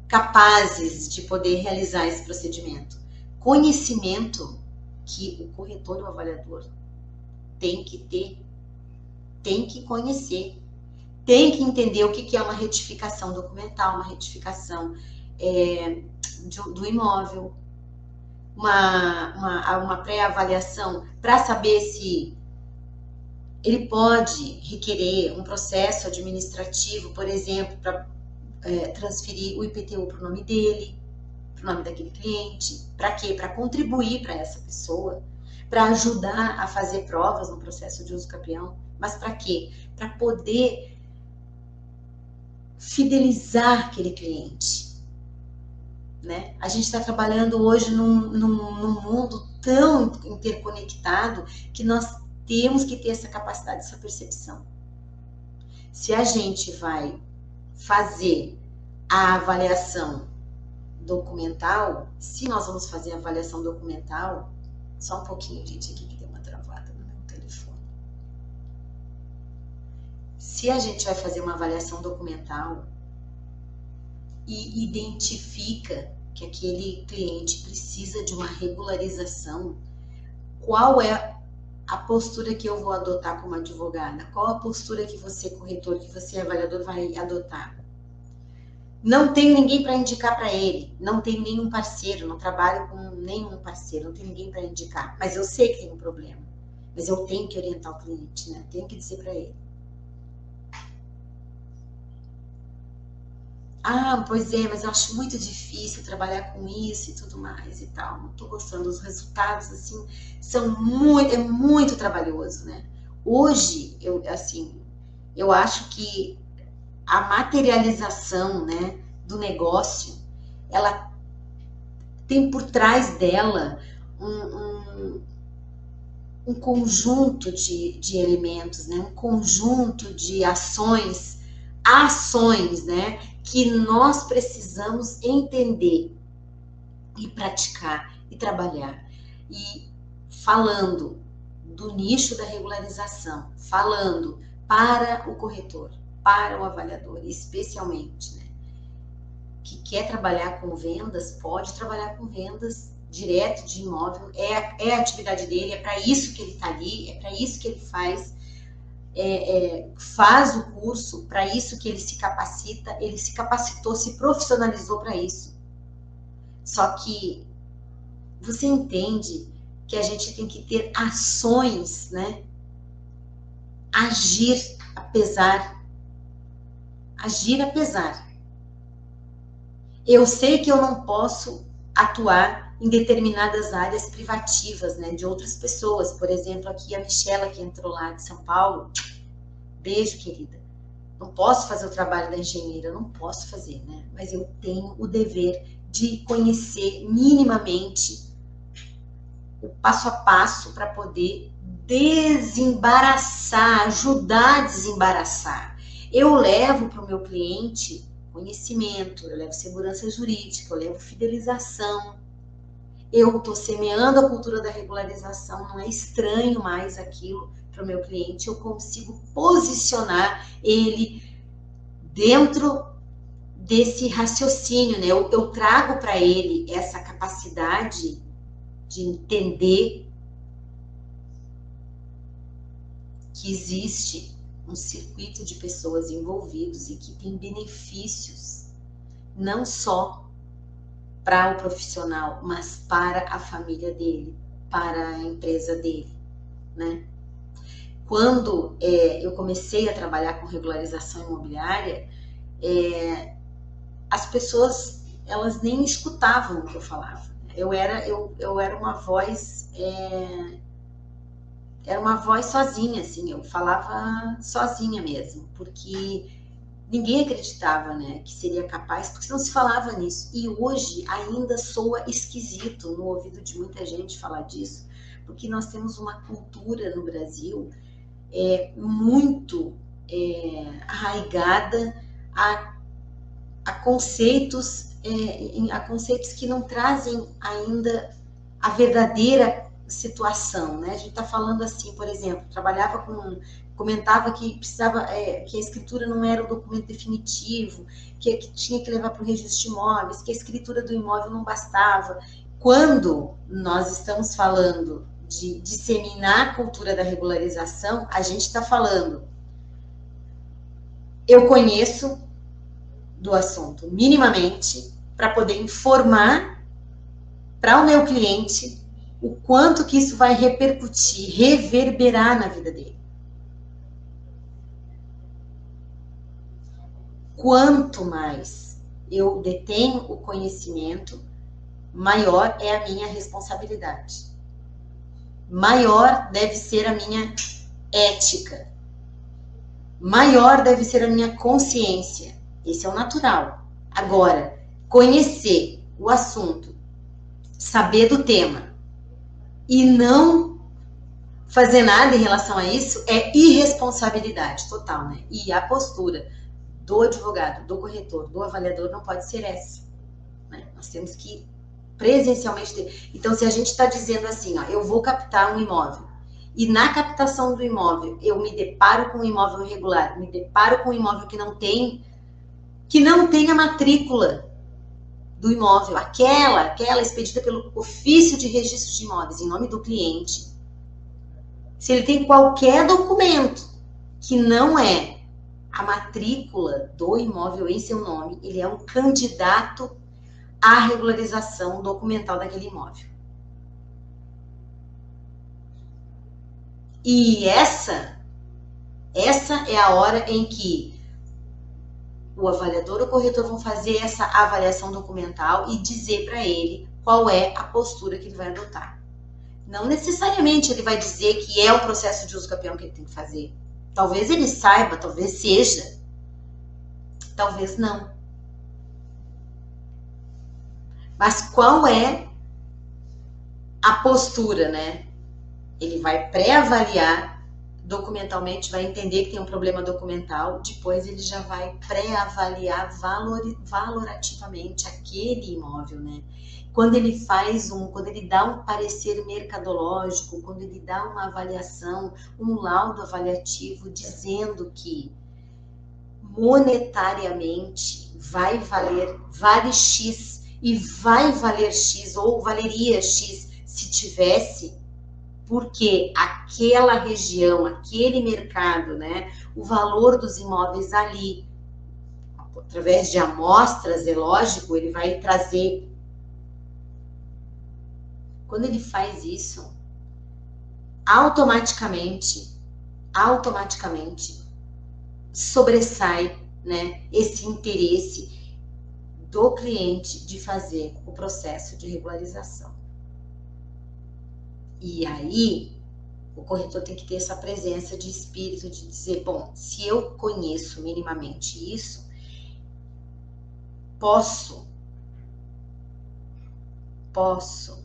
capazes de poder realizar esse procedimento? Conhecimento que o corretor ou avaliador tem que ter, tem que conhecer, tem que entender o que é uma retificação documental, uma retificação é, do, do, imóvel, uma, uma, uma pré-avaliação para saber se ele pode requerer um processo administrativo, por exemplo, para é, transferir o IPTU para o nome dele, para o nome daquele cliente. Para quê? Para contribuir para essa pessoa para ajudar a fazer provas no processo de uso campeão. Mas para quê? Para poder fidelizar aquele cliente. Né? A gente está trabalhando hoje num, num, num, mundo tão interconectado que nós temos que ter essa capacidade, essa percepção. Se a gente vai fazer a avaliação documental, se nós vamos fazer a avaliação documental, só um pouquinho, gente, aqui que deu uma travada no meu telefone. Se a gente vai fazer uma avaliação documental e identifica que aquele cliente precisa de uma regularização, qual é a postura que eu vou adotar como advogada? Qual a postura que você, corretor, que você, avaliador, vai adotar? não tenho ninguém para indicar para ele, não tenho nenhum parceiro, não trabalho com nenhum parceiro, não tenho ninguém para indicar, mas eu sei que tem um problema, mas eu tenho que orientar o cliente, né? Tenho que dizer para ele. Ah, pois é, mas eu acho muito difícil trabalhar com isso e tudo mais e tal. Não estou gostando. Os resultados, assim, são muito, é muito trabalhoso, né? Hoje, eu, assim, eu acho que a materialização, né, do negócio, ela tem por trás dela um, um, um conjunto de, de elementos, né, um conjunto de ações, ações, né, que nós precisamos entender e praticar e trabalhar. E falando do nicho da regularização, falando para o corretor, para o avaliador, especialmente, né? Que quer trabalhar com vendas, pode trabalhar com vendas direto de imóvel, é, é a atividade dele, é para isso que ele está ali, é para isso que ele faz é, é, faz o curso, para isso que ele se capacita, ele se capacitou, se profissionalizou para isso. Só que você entende que a gente tem que ter ações, né? Agir apesar. Agir apesar. Eu sei que eu não posso atuar em determinadas áreas privativas, né, de outras pessoas. Por exemplo, aqui a Michela que entrou lá de São Paulo. Beijo, querida. Não posso fazer o trabalho da engenheira, não posso fazer, né? Mas eu tenho o dever de conhecer minimamente o passo a passo para poder desembaraçar, ajudar a desembaraçar. Eu levo para o meu cliente conhecimento, eu levo segurança jurídica, eu levo fidelização, eu estou semeando a cultura da regularização, não é estranho mais aquilo para o meu cliente, eu consigo posicionar ele dentro desse raciocínio, né? Eu, eu trago para ele essa capacidade de entender que existe um circuito de pessoas envolvidos e que tem benefícios não só para o profissional, mas para a família dele, para a empresa dele, né? Quando é, eu comecei a trabalhar com regularização imobiliária, é, as pessoas elas nem escutavam o que eu falava. Eu era eu, eu era uma voz é, era uma voz sozinha, assim, eu falava sozinha mesmo, porque ninguém acreditava, né, que seria capaz, porque não se falava nisso. E hoje ainda soa esquisito no ouvido de muita gente falar disso, porque nós temos uma cultura no Brasil é, muito é, arraigada a, a conceitos é, a conceitos que não trazem ainda a verdadeira situação, né? A gente está falando assim, por exemplo, trabalhava com comentava que precisava é, que a escritura não era o documento definitivo, que, que tinha que levar para o registro de imóveis, que a escritura do imóvel não bastava. Quando nós estamos falando de disseminar a cultura da regularização, a gente está falando. Eu conheço do assunto minimamente para poder informar para o meu cliente o quanto que isso vai repercutir, reverberar na vida dele. Quanto mais eu detenho o conhecimento, maior é a minha responsabilidade. Maior deve ser a minha ética. Maior deve ser a minha consciência. Esse é o natural. Agora, conhecer o assunto, saber do tema e não fazer nada em relação a isso é irresponsabilidade total, né? E a postura do advogado, do corretor, do avaliador não pode ser essa. Né? Nós temos que presencialmente ter. Então, se a gente está dizendo assim, ó, eu vou captar um imóvel e na captação do imóvel eu me deparo com um imóvel irregular, me deparo com um imóvel que não tem que não tem a matrícula do imóvel, aquela, aquela expedida pelo ofício de registro de imóveis em nome do cliente. Se ele tem qualquer documento que não é a matrícula do imóvel em seu nome, ele é um candidato à regularização documental daquele imóvel. E essa essa é a hora em que o avaliador ou corretor vão fazer essa avaliação documental e dizer para ele qual é a postura que ele vai adotar. Não necessariamente ele vai dizer que é o processo de uso campeão que ele tem que fazer. Talvez ele saiba, talvez seja, talvez não. Mas qual é a postura, né? Ele vai pré-avaliar documentalmente, vai entender que tem um problema documental, depois ele já vai pré-avaliar valor, valorativamente aquele imóvel, né? Quando ele faz um, quando ele dá um parecer mercadológico, quando ele dá uma avaliação, um laudo avaliativo dizendo que monetariamente vai valer, vale X e vai valer X ou valeria X se tivesse porque aquela região, aquele mercado, né, o valor dos imóveis ali, através de amostras, é lógico, ele vai trazer. Quando ele faz isso, automaticamente, automaticamente sobressai, né, esse interesse do cliente de fazer o processo de regularização. E aí, o corretor tem que ter essa presença de espírito de dizer: bom, se eu conheço minimamente isso, posso, posso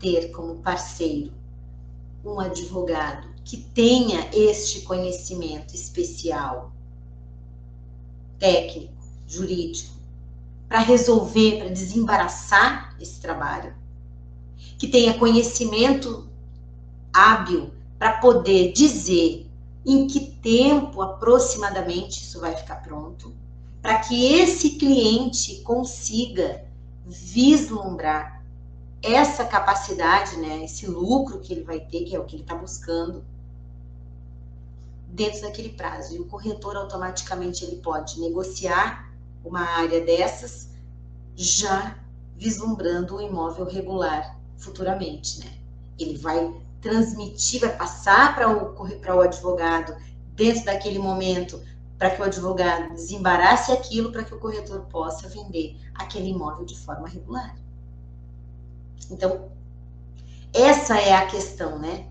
ter como parceiro um advogado que tenha este conhecimento especial, técnico, jurídico, para resolver, para desembaraçar esse trabalho que tenha conhecimento hábil para poder dizer em que tempo aproximadamente isso vai ficar pronto, para que esse cliente consiga vislumbrar essa capacidade, né, esse lucro que ele vai ter, que é o que ele está buscando, dentro daquele prazo. E o corretor automaticamente ele pode negociar uma área dessas já vislumbrando o imóvel regular futuramente, né? Ele vai transmitir, vai passar para o, para o advogado dentro daquele momento, para que o advogado desembarace aquilo para que o corretor possa vender aquele imóvel de forma regular. Então, essa é a questão, né?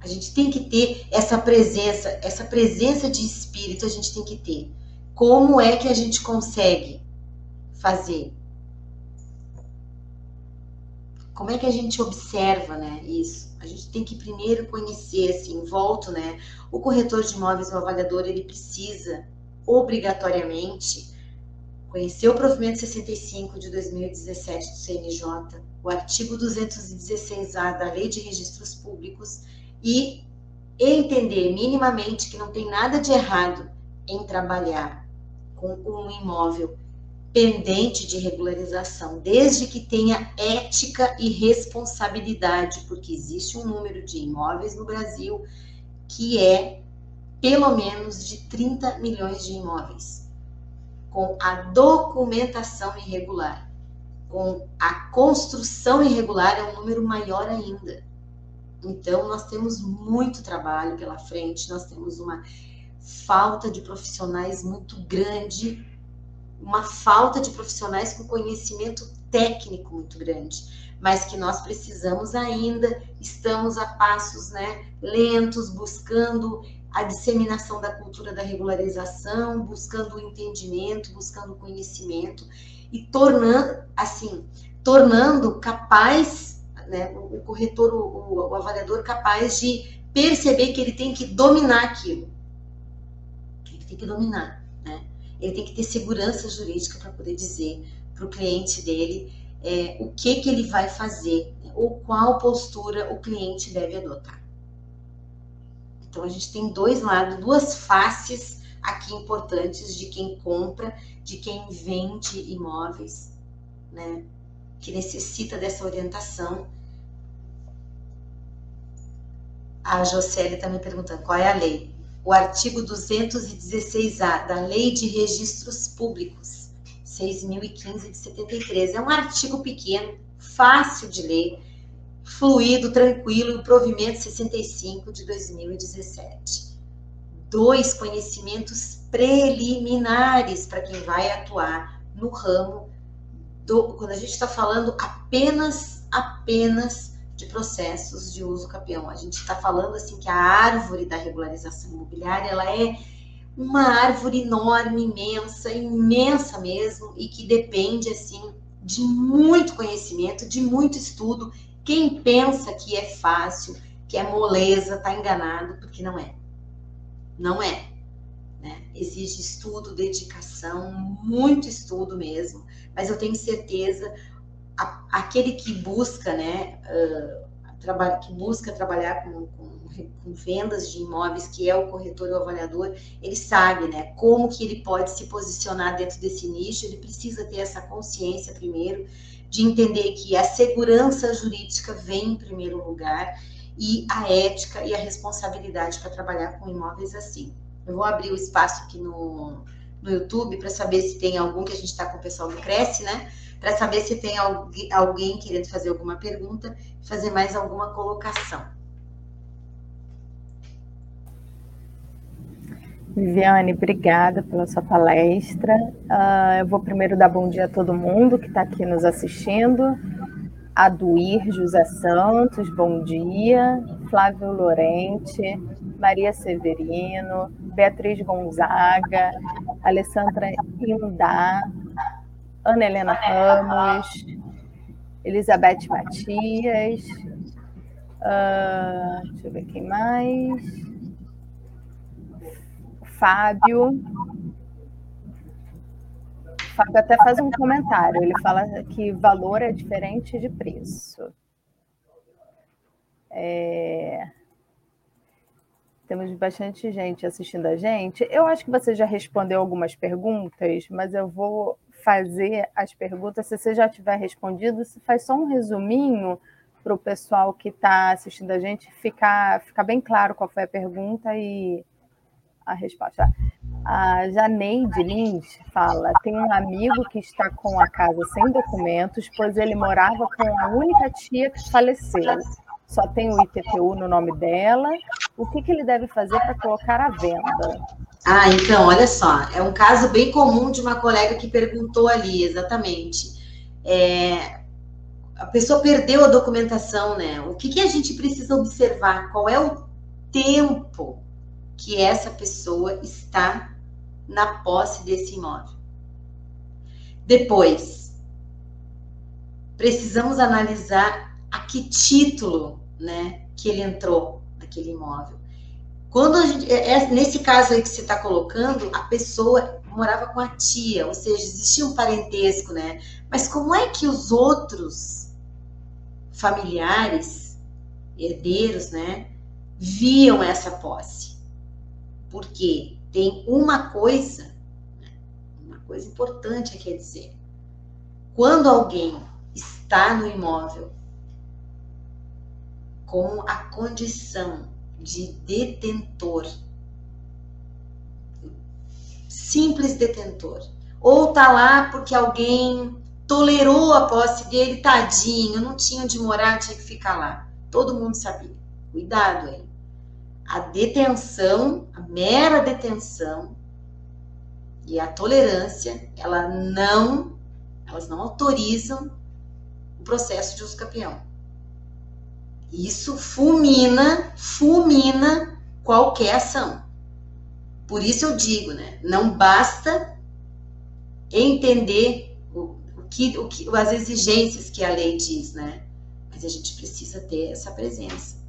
A gente tem que ter essa presença, essa presença de espírito a gente tem que ter. Como é que a gente consegue fazer como é que a gente observa, né, isso? A gente tem que primeiro conhecer, assim, volto, né, o corretor de imóveis, o avaliador, ele precisa obrigatoriamente conhecer o provimento 65 de 2017 do CNJ, o artigo 216A da Lei de Registros Públicos e entender minimamente que não tem nada de errado em trabalhar com um imóvel pendente de regularização, desde que tenha ética e responsabilidade, porque existe um número de imóveis no Brasil que é pelo menos de 30 milhões de imóveis, com a documentação irregular. Com a construção irregular é um número maior ainda. Então, nós temos muito trabalho pela frente, nós temos uma falta de profissionais muito grande uma falta de profissionais com conhecimento técnico muito grande, mas que nós precisamos ainda, estamos a passos né, lentos, buscando a disseminação da cultura da regularização, buscando o entendimento, buscando o conhecimento e tornando, assim, tornando capaz, né, o corretor, o, o avaliador capaz de perceber que ele tem que dominar aquilo. Ele tem que dominar ele tem que ter segurança jurídica para poder dizer para o cliente dele é, o que, que ele vai fazer né, ou qual postura o cliente deve adotar. Então a gente tem dois lados, duas faces aqui importantes de quem compra, de quem vende imóveis, né? Que necessita dessa orientação. A Jocely está me perguntando qual é a lei. o artigo 216A da Lei de Registros Públicos, 6.015 de 73. É um artigo pequeno, fácil de ler, fluido, tranquilo, e o provimento 65 de 2017. Dois conhecimentos preliminares para quem vai atuar no ramo do, quando a gente está falando apenas, apenas de processos de uso capião. A gente está falando assim que a árvore da regularização imobiliária ela é uma árvore enorme, imensa, imensa mesmo, e que depende assim de muito conhecimento, de muito estudo. Quem pensa que é fácil, que é moleza, está enganado, porque não é. Não é. Né? Exige estudo, dedicação, muito estudo mesmo, mas eu tenho certeza a, aquele que busca, né, uh, que busca trabalhar com, com, com, vendas de imóveis, que é o corretor ou avaliador, ele sabe, né, como que ele pode se posicionar dentro desse nicho. Ele precisa ter essa consciência primeiro de entender que a segurança jurídica vem em primeiro lugar e a ética e a responsabilidade para trabalhar com imóveis assim. Eu vou abrir o espaço aqui no, no YouTube para saber se tem algum que a gente está com o pessoal do Cresce, né? para saber se tem alguém, alguém querendo fazer alguma pergunta, fazer mais alguma colocação. Viviane, obrigada pela sua palestra. Uh, eu vou primeiro dar bom dia a todo mundo que está aqui nos assistindo. Aduir José Santos, bom dia. Flávio Lorente, Maria Severino, Beatriz Gonzaga, Alessandra Indá, Ana Helena Ramos, Elizabeth Matias, uh, deixa eu ver quem mais. Fábio. O Fábio até faz um comentário. Ele fala que valor é diferente de preço. É... Temos bastante gente assistindo a gente. Eu acho que você já respondeu algumas perguntas, mas eu vou fazer as perguntas, se você já tiver respondido, se faz só um resuminho para o pessoal que está assistindo a gente ficar, ficar bem claro qual foi a pergunta e a resposta. A Janeide Lins fala: tem um amigo que está com a casa sem documentos, pois ele morava com a única tia que faleceu. Só tem o IPTU no nome dela. O que, que ele deve fazer para colocar à venda? Ah, então, olha só, é um caso bem comum de uma colega que perguntou ali, exatamente. É, a pessoa perdeu a documentação, né? O que, que a gente precisa observar? Qual é o tempo que essa pessoa está na posse desse imóvel? Depois, precisamos analisar a que título, né, que ele entrou naquele imóvel. Quando gente, é, é, nesse caso aí que você está colocando, a pessoa morava com a tia, ou seja, existia um parentesco, né? Mas como é que os outros familiares, herdeiros, né, viam essa posse? Porque tem uma coisa, uma coisa importante a quer dizer. Quando alguém está no imóvel com a condição de detentor. Simples detentor. Ou tá lá porque alguém tolerou a posse dele, tadinho, não tinha onde morar, tinha que ficar lá. Todo mundo sabia. Cuidado aí. A detenção, a mera detenção e a tolerância, ela não, elas não autorizam o processo de uso campeão. Isso fulmina, fulmina qualquer ação. Por isso eu digo, né? Não basta entender o, que, o que, as exigências que a lei diz, né? Mas a gente precisa ter essa presença.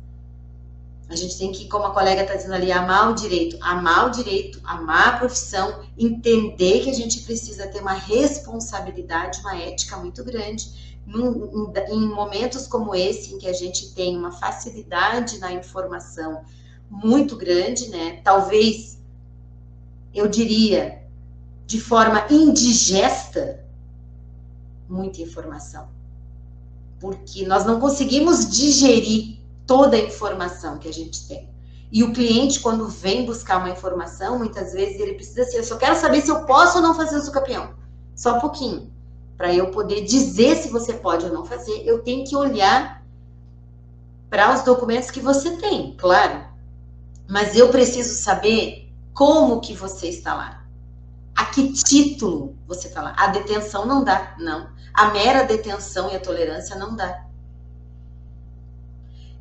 A gente tem que, como a colega está dizendo ali, amar o direito, amar o direito, amar a profissão, entender que a gente precisa ter uma responsabilidade, uma ética muito grande em momentos como esse, em que a gente tem uma facilidade na informação muito grande, né? Talvez, eu diria, de forma indigesta, muita informação. Porque nós não conseguimos digerir toda a informação que a gente tem. E o cliente, quando vem buscar uma informação, muitas vezes ele precisa ser, eu só quero saber se eu posso ou não fazer uso capião. Só um pouquinho. Para eu poder dizer se você pode ou não fazer, eu tenho que olhar para os documentos que você tem, claro. Mas eu preciso saber como que você está lá. A que título você está lá? A detenção não dá, não. A mera detenção e a tolerância não dá.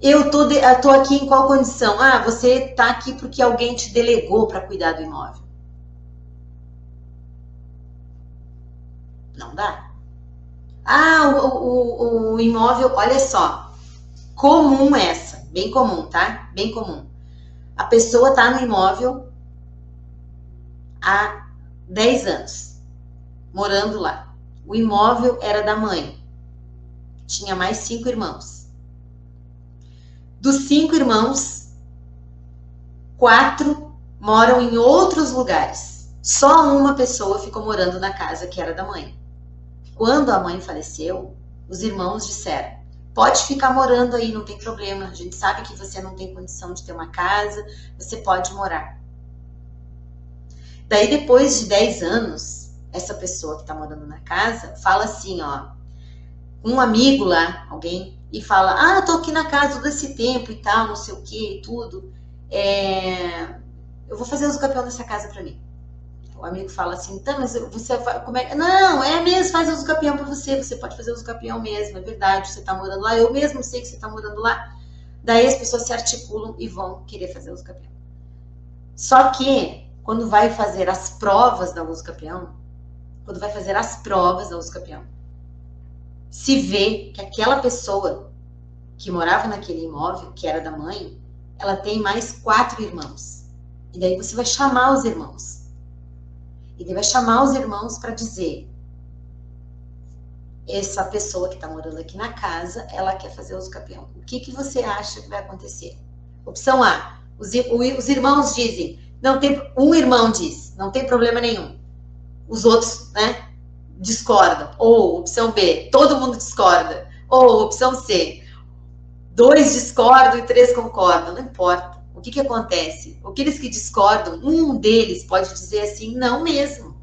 Eu tô, tô aqui em qual condição? Ah, você está aqui porque alguém te delegou para cuidar do imóvel. Não dá. Ah, o, o, o imóvel, olha só. Comum essa, bem comum, tá? Bem comum. A pessoa está no imóvel há 10 anos, morando lá. O imóvel era da mãe. Tinha mais cinco irmãos. Dos cinco irmãos, quatro moram em outros lugares. Só uma pessoa ficou morando na casa que era da mãe. Quando a mãe faleceu, os irmãos disseram: pode ficar morando aí, não tem problema. A gente sabe que você não tem condição de ter uma casa, você pode morar. Daí, depois de 10 anos, essa pessoa que tá morando na casa fala assim, ó, um amigo lá, alguém, e fala: Ah, tô aqui na casa todo esse tempo e tal, não sei o que e tudo. É, eu vou fazer uso campeão dessa casa para mim. O amigo fala assim: Tá, mas você vai. Como é? Não, é mesmo, faz uso campeão para você. Você pode fazer uso campeão mesmo, é verdade. Você tá morando lá, eu mesmo sei que você tá morando lá. Daí as pessoas se articulam e vão querer fazer uso campeão. Só que quando vai fazer as provas da luz campeão, quando vai fazer as provas da luz campeão, se vê que aquela pessoa que morava naquele imóvel, que era da mãe, ela tem mais quatro irmãos. E daí você vai chamar os irmãos. E daí vai chamar os irmãos para dizer: essa pessoa que está morando aqui na casa, ela quer fazer uso campeão. O que, que você acha que vai acontecer? Opção A: os, os irmãos dizem, não tem, um irmão diz, não tem problema nenhum. Os outros, né, discordam. Ou opção B, todo mundo discorda. Ou opção C, dois discordam e três concordam. Não importa. O que, que acontece? Aqueles que discordam, um deles pode dizer assim, não mesmo.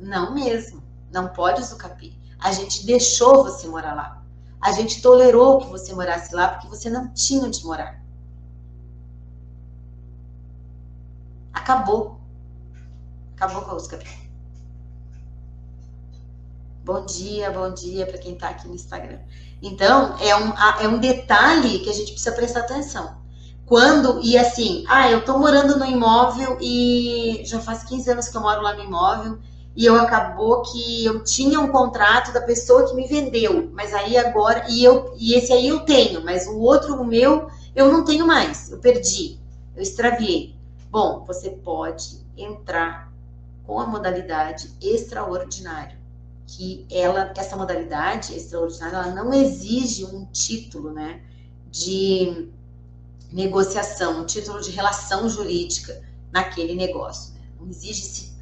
Não mesmo. Não pode usucapi. A gente deixou você morar lá. A gente tolerou que você morasse lá porque você não tinha onde morar. Acabou. Acabou com a música. Bom dia, bom dia para quem está aqui no Instagram. Então, é um, é um detalhe que a gente precisa prestar atenção. Quando, e assim, ah, eu estou morando no imóvel e já faz 15 anos que eu moro lá no imóvel e eu acabou que eu tinha um contrato da pessoa que me vendeu, mas aí agora, e, eu, e esse aí eu tenho, mas o outro, o meu, eu não tenho mais, eu perdi, eu extraviei. Bom, você pode entrar com a modalidade extraordinário, que ela, essa modalidade extraordinária, ela não exige um título, né, de negociação, um título de relação jurídica naquele negócio. Né? Não exige esse,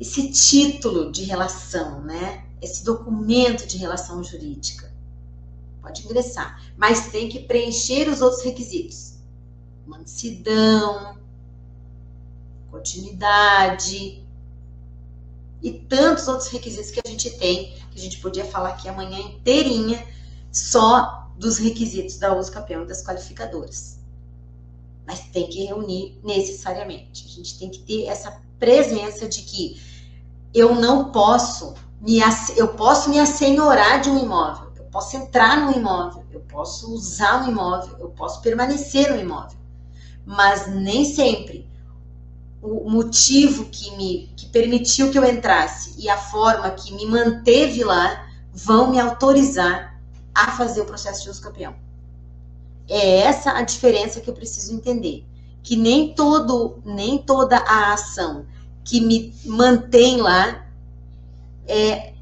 esse título de relação, né? Esse documento de relação jurídica. Pode ingressar, mas tem que preencher os outros requisitos. Mansidão, continuidade e tantos outros requisitos que a gente tem, que a gente podia falar aqui amanhã inteirinha, só dos requisitos da uso campeão e das qualificadoras. Mas tem que reunir necessariamente. A gente tem que ter essa presença de que eu não posso me eu posso me assenhorar de um imóvel, eu posso entrar no imóvel, eu posso usar um imóvel, eu posso permanecer no imóvel. Mas nem sempre o motivo que me que permitiu que eu entrasse e a forma que me manteve lá vão me autorizar a fazer o processo de uso campeão. É essa a diferença que eu preciso entender, que nem todo nem toda a ação que me mantém lá é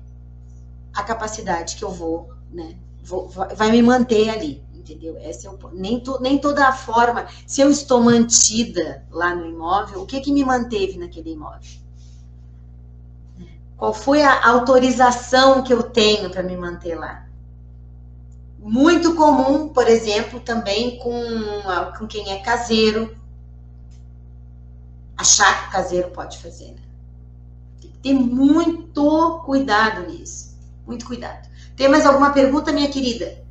a capacidade que eu vou, né, vou, vai me manter ali entendeu? Essa é o, nem, to, nem toda a forma. Se eu estou mantida lá no imóvel, o que, que me manteve naquele imóvel? Qual foi a autorização que eu tenho para me manter lá? muito comum, por exemplo, também com, com quem é caseiro. Achar que o caseiro pode fazer, né? Tem que ter muito cuidado nisso. Muito cuidado. Tem mais alguma pergunta, minha querida?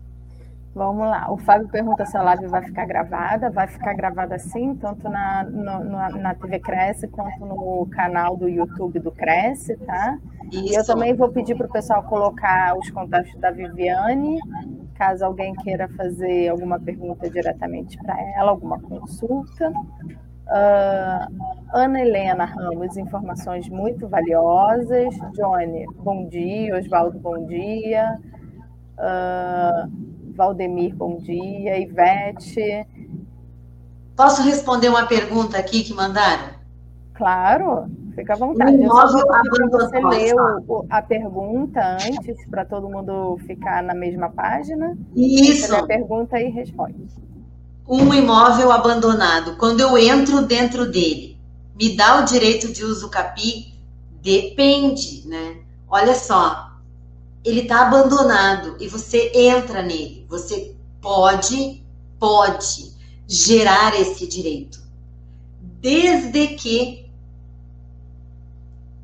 Vamos lá. O Fábio pergunta se a live vai ficar gravada. Vai ficar gravada sim, tanto na, no, na TV Cresce quanto no canal do YouTube do Cresce, tá? Isso. E eu também vou pedir para o pessoal colocar os contatos da Viviane, caso alguém queira fazer alguma pergunta diretamente para ela, alguma consulta. Uh, Ana Helena Ramos, informações muito valiosas. Johnny, bom dia. Oswaldo, bom dia. Uh, Valdemir, bom dia. Ivete. Posso responder uma pergunta aqui que mandaram? Claro, fica à vontade. Um você leu a pergunta antes, para todo mundo ficar na mesma página. Isso. A pergunta e responde. Um imóvel abandonado, quando eu entro dentro dele, me dá o direito de uso capi? Depende, né? Olha só, ele está abandonado e você entra nele, você pode, pode gerar esse direito, desde que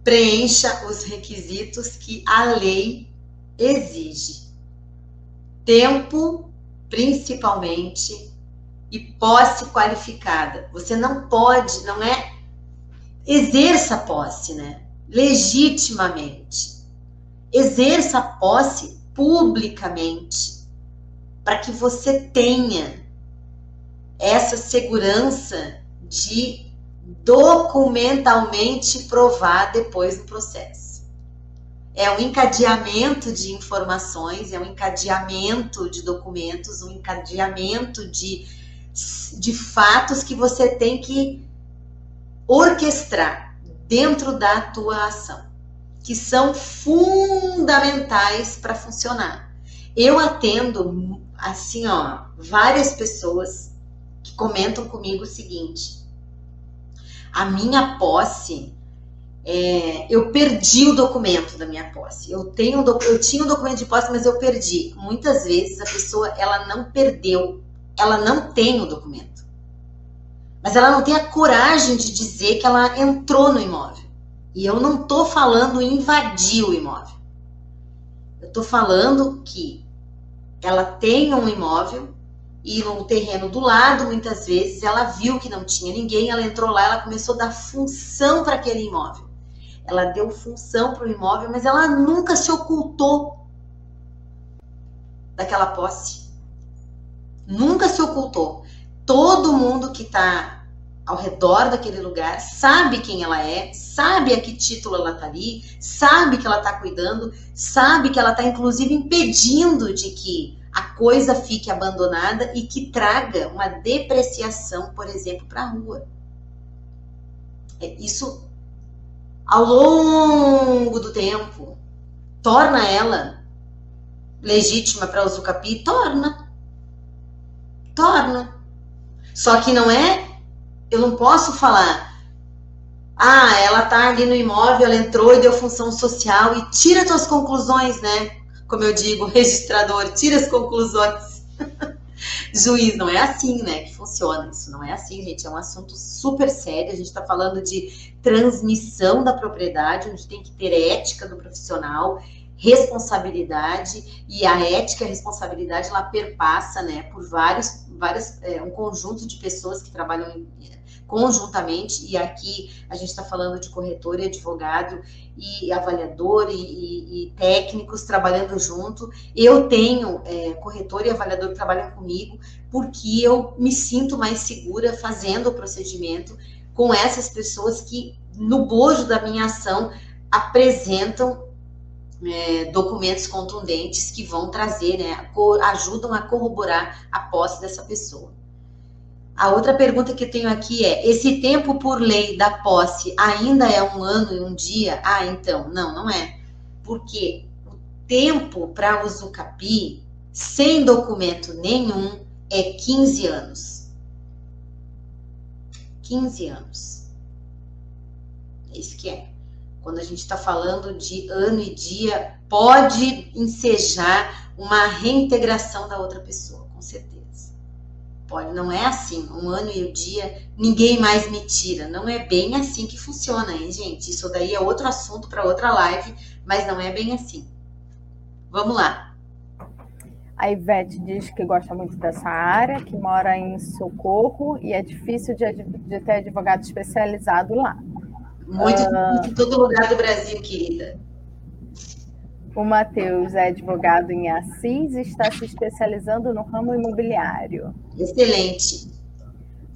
preencha os requisitos que a lei exige. Tempo, principalmente, e posse qualificada. Você não pode, não é exerça posse, né? Legitimamente exerça a posse publicamente, para que você tenha essa segurança de documentalmente provar depois do processo. É um encadeamento de informações, é um encadeamento de documentos, um encadeamento de, de fatos que você tem que orquestrar dentro da tua ação que são fundamentais para funcionar. Eu atendo, assim, ó, várias pessoas que comentam comigo o seguinte: a minha posse, é, eu perdi o documento da minha posse. Eu tenho, eu tinha um documento de posse, mas eu perdi. Muitas vezes a pessoa ela não perdeu, ela não tem o documento, mas ela não tem a coragem de dizer que ela entrou no imóvel. E eu não estou falando invadir o imóvel. Eu estou falando que ela tem um imóvel e no terreno do lado, muitas vezes, ela viu que não tinha ninguém, ela entrou lá, ela começou a dar função para aquele imóvel. Ela deu função para o imóvel, mas ela nunca se ocultou daquela posse. Nunca se ocultou. Todo mundo que está ao redor daquele lugar, sabe quem ela é, sabe a que título ela está ali, sabe que ela está cuidando, sabe que ela está inclusive impedindo de que a coisa fique abandonada e que traga uma depreciação, por exemplo, para a rua. É, isso, ao longo do tempo, torna ela legítima para usucapi? Torna. Torna. Só que não é eu não posso falar, ah, ela tá ali no imóvel, ela entrou e deu função social e tira tuas conclusões, né? Como eu digo, registrador, tira as conclusões. Juiz, não é assim, né, que funciona. Isso não é assim, gente. É um assunto super sério. A gente está falando de transmissão da propriedade, onde tem que ter ética do profissional, responsabilidade e a ética e a responsabilidade ela perpassa, né, por vários, vários, é, um conjunto de pessoas que trabalham conjuntamente, e aqui a gente está falando de corretor e advogado e avaliador e, e, e técnicos trabalhando junto. Eu tenho é, corretor e avaliador que trabalham comigo porque eu me sinto mais segura fazendo o procedimento com essas pessoas que, no bojo da minha ação, apresentam é, documentos contundentes que vão trazer, né, ajudam a corroborar a posse dessa pessoa. A outra pergunta que eu tenho aqui é: esse tempo por lei da posse ainda é um ano e um dia? Ah, então, não, não é. Porque o tempo para uso capi, sem documento nenhum, é 15 anos. 15 anos. É isso que é. Quando a gente está falando de ano e dia, pode ensejar uma reintegração da outra pessoa, com certeza. Pode, não é assim, um ano e o um dia, ninguém mais me tira. Não é bem assim que funciona, hein, gente? Isso daí é outro assunto para outra live, mas não é bem assim. Vamos lá. A Ivete diz que gosta muito dessa área, que mora em Socorro e é difícil de, de ter advogado especializado lá. Muito uh, em todo lugar do Brasil, querida. O Matheus é advogado em Assis e está se especializando no ramo imobiliário. Excelente.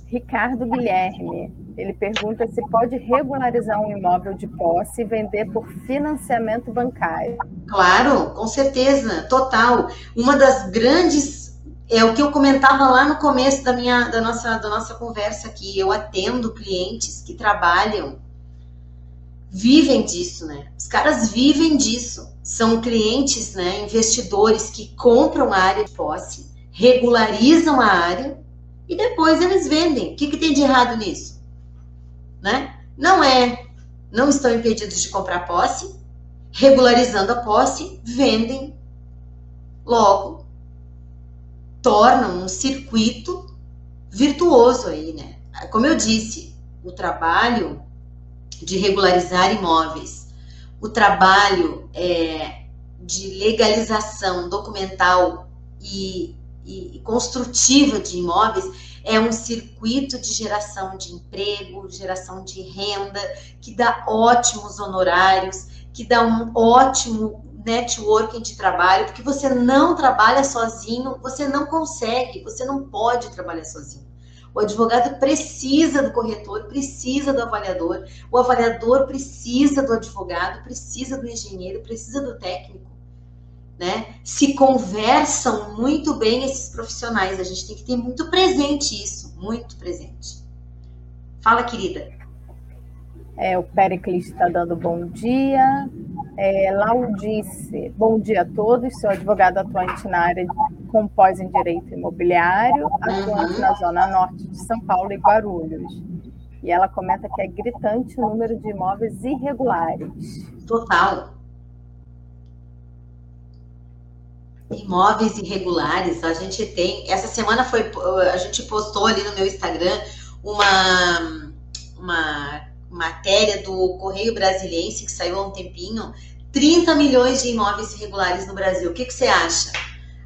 Ricardo Guilherme, ele pergunta se pode regularizar um imóvel de posse e vender por financiamento bancário. Claro, com certeza, total. Uma das grandes é o que eu comentava lá no começo da minha da nossa da nossa conversa aqui. Eu atendo clientes que trabalham vivem disso, né? Os caras vivem disso. São clientes, né, investidores que compram a área de posse, regularizam a área e depois eles vendem. O que, que tem de errado nisso? Né? Não é, não estão impedidos de comprar posse, regularizando a posse, vendem logo, tornam um circuito virtuoso aí, né? Como eu disse, o trabalho de regularizar imóveis, o trabalho é, de legalização documental e, e, e construtiva de imóveis é um circuito de geração de emprego, geração de renda, que dá ótimos honorários, que dá um ótimo networking de trabalho, porque você não trabalha sozinho, você não consegue, você não pode trabalhar sozinho. O advogado precisa do corretor, precisa do avaliador, o avaliador precisa do advogado, precisa do engenheiro, precisa do técnico. Né? Se conversam muito bem esses profissionais, a gente tem que ter muito presente isso, muito presente. Fala, querida. É, o Pericles está dando bom dia. É, Laudice, bom dia a todos. Sou advogado atuante na área com pós em direito imobiliário, uhum. na zona norte de São Paulo e Guarulhos. E ela comenta que é gritante o número de imóveis irregulares. Total. Imóveis irregulares, a gente tem. Essa semana foi. A gente postou ali no meu Instagram uma, uma matéria do Correio Brasiliense, que saiu há um tempinho, 30 milhões de imóveis irregulares no Brasil. O que, que você acha?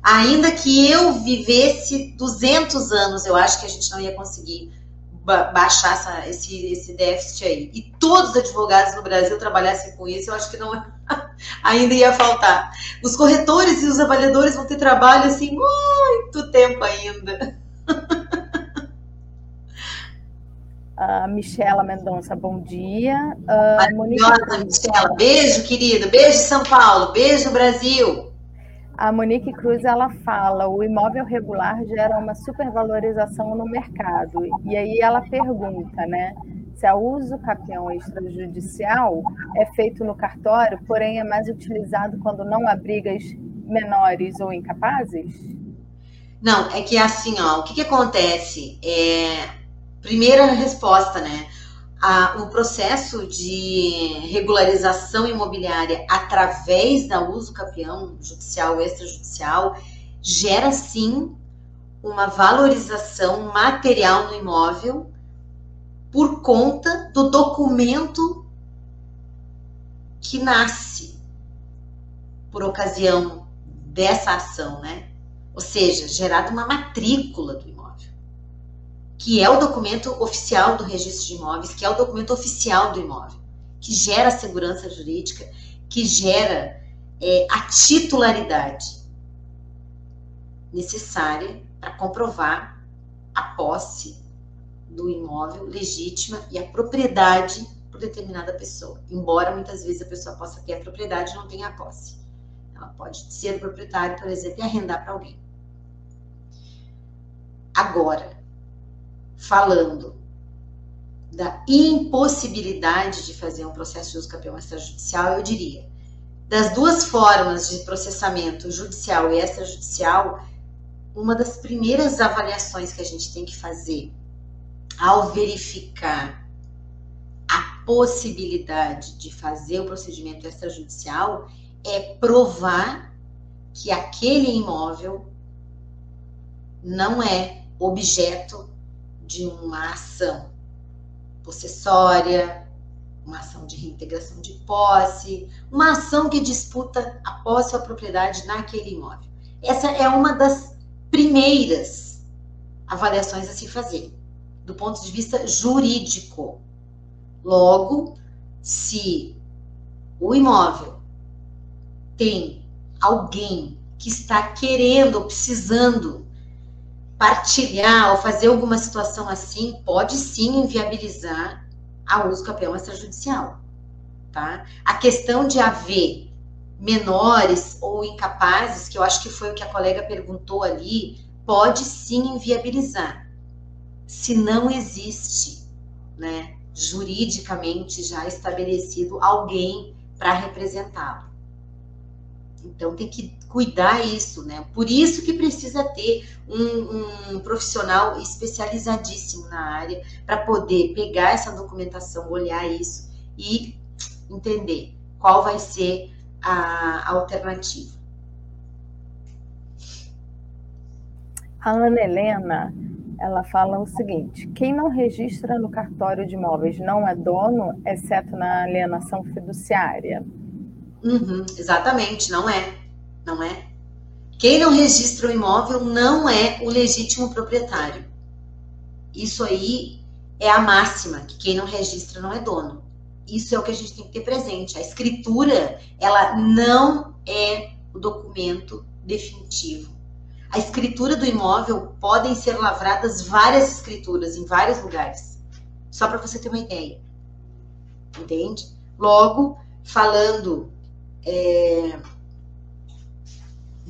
Ainda que eu vivesse 200 anos, eu acho que a gente não ia conseguir ba baixar essa, esse, esse déficit aí. E todos os advogados no Brasil trabalhassem com isso, eu acho que não ainda ia faltar. Os corretores e os avaliadores vão ter trabalho assim muito tempo ainda. Uh, Michela Mendonça, bom dia. Uh, Monique... Michela. Beijo, querido. Beijo, São Paulo. Beijo, Brasil. A Monique Cruz ela fala: o imóvel regular gera uma supervalorização no mercado. E aí ela pergunta, né? Se a uso capião extrajudicial é feito no cartório, porém é mais utilizado quando não há brigas menores ou incapazes? Não, é que assim, ó, o que, que acontece? É, Primeira resposta, né? A, o processo de regularização imobiliária através da uso capião judicial extrajudicial gera sim uma valorização material no imóvel por conta do documento que nasce por ocasião dessa ação, né? Ou seja, gerada uma matrícula do imóvel que é o documento oficial do registro de imóveis, que é o documento oficial do imóvel, que gera segurança jurídica, que gera é, a titularidade necessária para comprovar a posse do imóvel legítima e a propriedade por determinada pessoa. Embora muitas vezes a pessoa possa ter a propriedade e não tenha a posse. Ela pode ser proprietária, por exemplo, e arrendar para alguém. Agora, falando da impossibilidade de fazer um processo de uso campeão extrajudicial, eu diria, das duas formas de processamento judicial e extrajudicial, uma das primeiras avaliações que a gente tem que fazer ao verificar a possibilidade de fazer o procedimento extrajudicial é provar que aquele imóvel não é objeto de uma ação possessória, uma ação de reintegração de posse, uma ação que disputa a posse ou a propriedade naquele imóvel. Essa é uma das primeiras avaliações a se fazer, do ponto de vista jurídico. Logo, se o imóvel tem alguém que está querendo ou precisando partilhar ou fazer alguma situação assim, pode sim inviabilizar a uso campeão extrajudicial, tá? A questão de haver menores ou incapazes, que eu acho que foi o que a colega perguntou ali, pode sim inviabilizar, se não existe, né, juridicamente já estabelecido alguém para representá-lo. Então tem que cuidar isso, né? Por isso que precisa ter um, um profissional especializadíssimo na área para poder pegar essa documentação, olhar isso e entender qual vai ser a alternativa. A Ana Helena, ela fala o seguinte: quem não registra no cartório de imóveis não é dono, exceto na alienação fiduciária. Uhum, exatamente, não é. Não é. Quem não registra o imóvel não é o legítimo proprietário. Isso aí é a máxima, que quem não registra não é dono. Isso é o que a gente tem que ter presente. A escritura, ela não é o documento definitivo. A escritura do imóvel podem ser lavradas várias escrituras em vários lugares. Só para você ter uma ideia. Entende? Logo, falando é,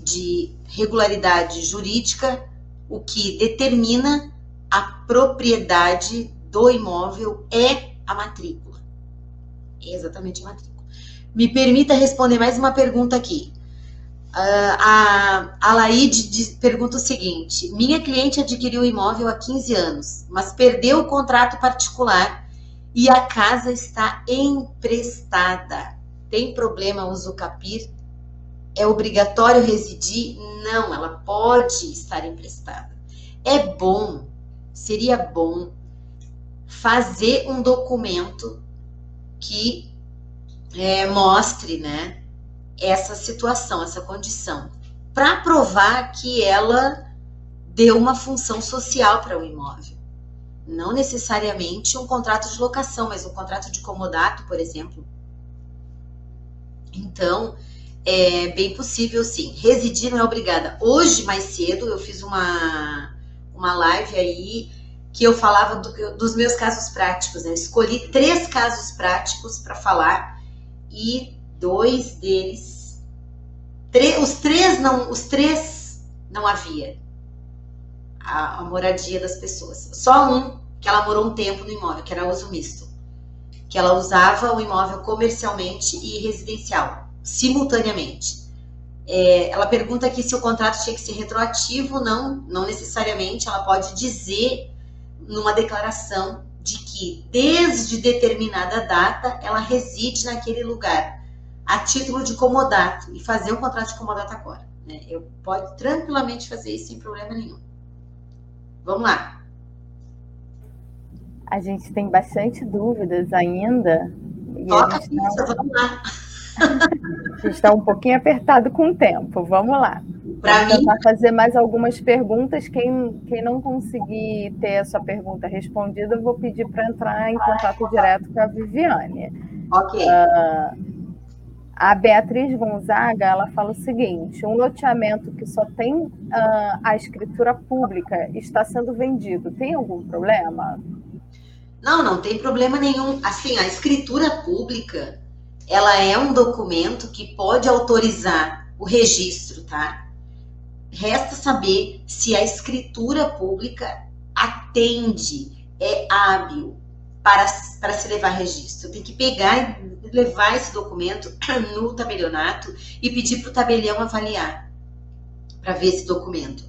de regularidade jurídica, o que determina a propriedade do imóvel é a matrícula. É exatamente a matrícula. Me permita responder mais uma pergunta aqui. Uh, a, a Laide pergunta o seguinte: Minha cliente adquiriu o imóvel há 15 anos, mas perdeu o contrato particular e a casa está emprestada. Tem problema o capir? É obrigatório residir? Não, ela pode estar emprestada. É bom, seria bom fazer um documento que é, mostre, né, essa situação, essa condição, para provar que ela deu uma função social para o imóvel. Não necessariamente um contrato de locação, mas um contrato de comodato, por exemplo, então, é bem possível sim. Residir não é obrigada. Hoje, mais cedo, eu fiz uma, uma live aí que eu falava do, dos meus casos práticos. Né? escolhi três casos práticos para falar e dois deles, os três não, os três não havia a, a moradia das pessoas. Só um que ela morou um tempo no imóvel, que era uso misto que ela usava o imóvel comercialmente e residencial, simultaneamente. É, ela pergunta aqui se o contrato tinha que ser retroativo, não, não necessariamente. Ela pode dizer numa declaração de que desde determinada data ela reside naquele lugar, a título de comodato, e fazer um contrato de comodato agora. Né? Eu pode tranquilamente fazer isso sem problema nenhum. Vamos lá. A gente tem bastante dúvidas ainda. Toca a gente vamos lá. Está um pouquinho apertado com o tempo. Vamos lá. Para tentar fazer mais algumas perguntas. Quem, quem não conseguir ter a sua pergunta respondida, eu vou pedir para entrar em contato direto com a Viviane. Ok. Uh, a Beatriz Gonzaga ela fala o seguinte: um loteamento que só tem uh, a escritura pública está sendo vendido, tem algum problema? Não, não tem problema nenhum. Assim, a escritura pública, ela é um documento que pode autorizar o registro, tá? Resta saber se a escritura pública atende, é hábil para, para se levar registro. Tem que pegar e levar esse documento no tabelionato e pedir para o tabelião avaliar para ver esse documento.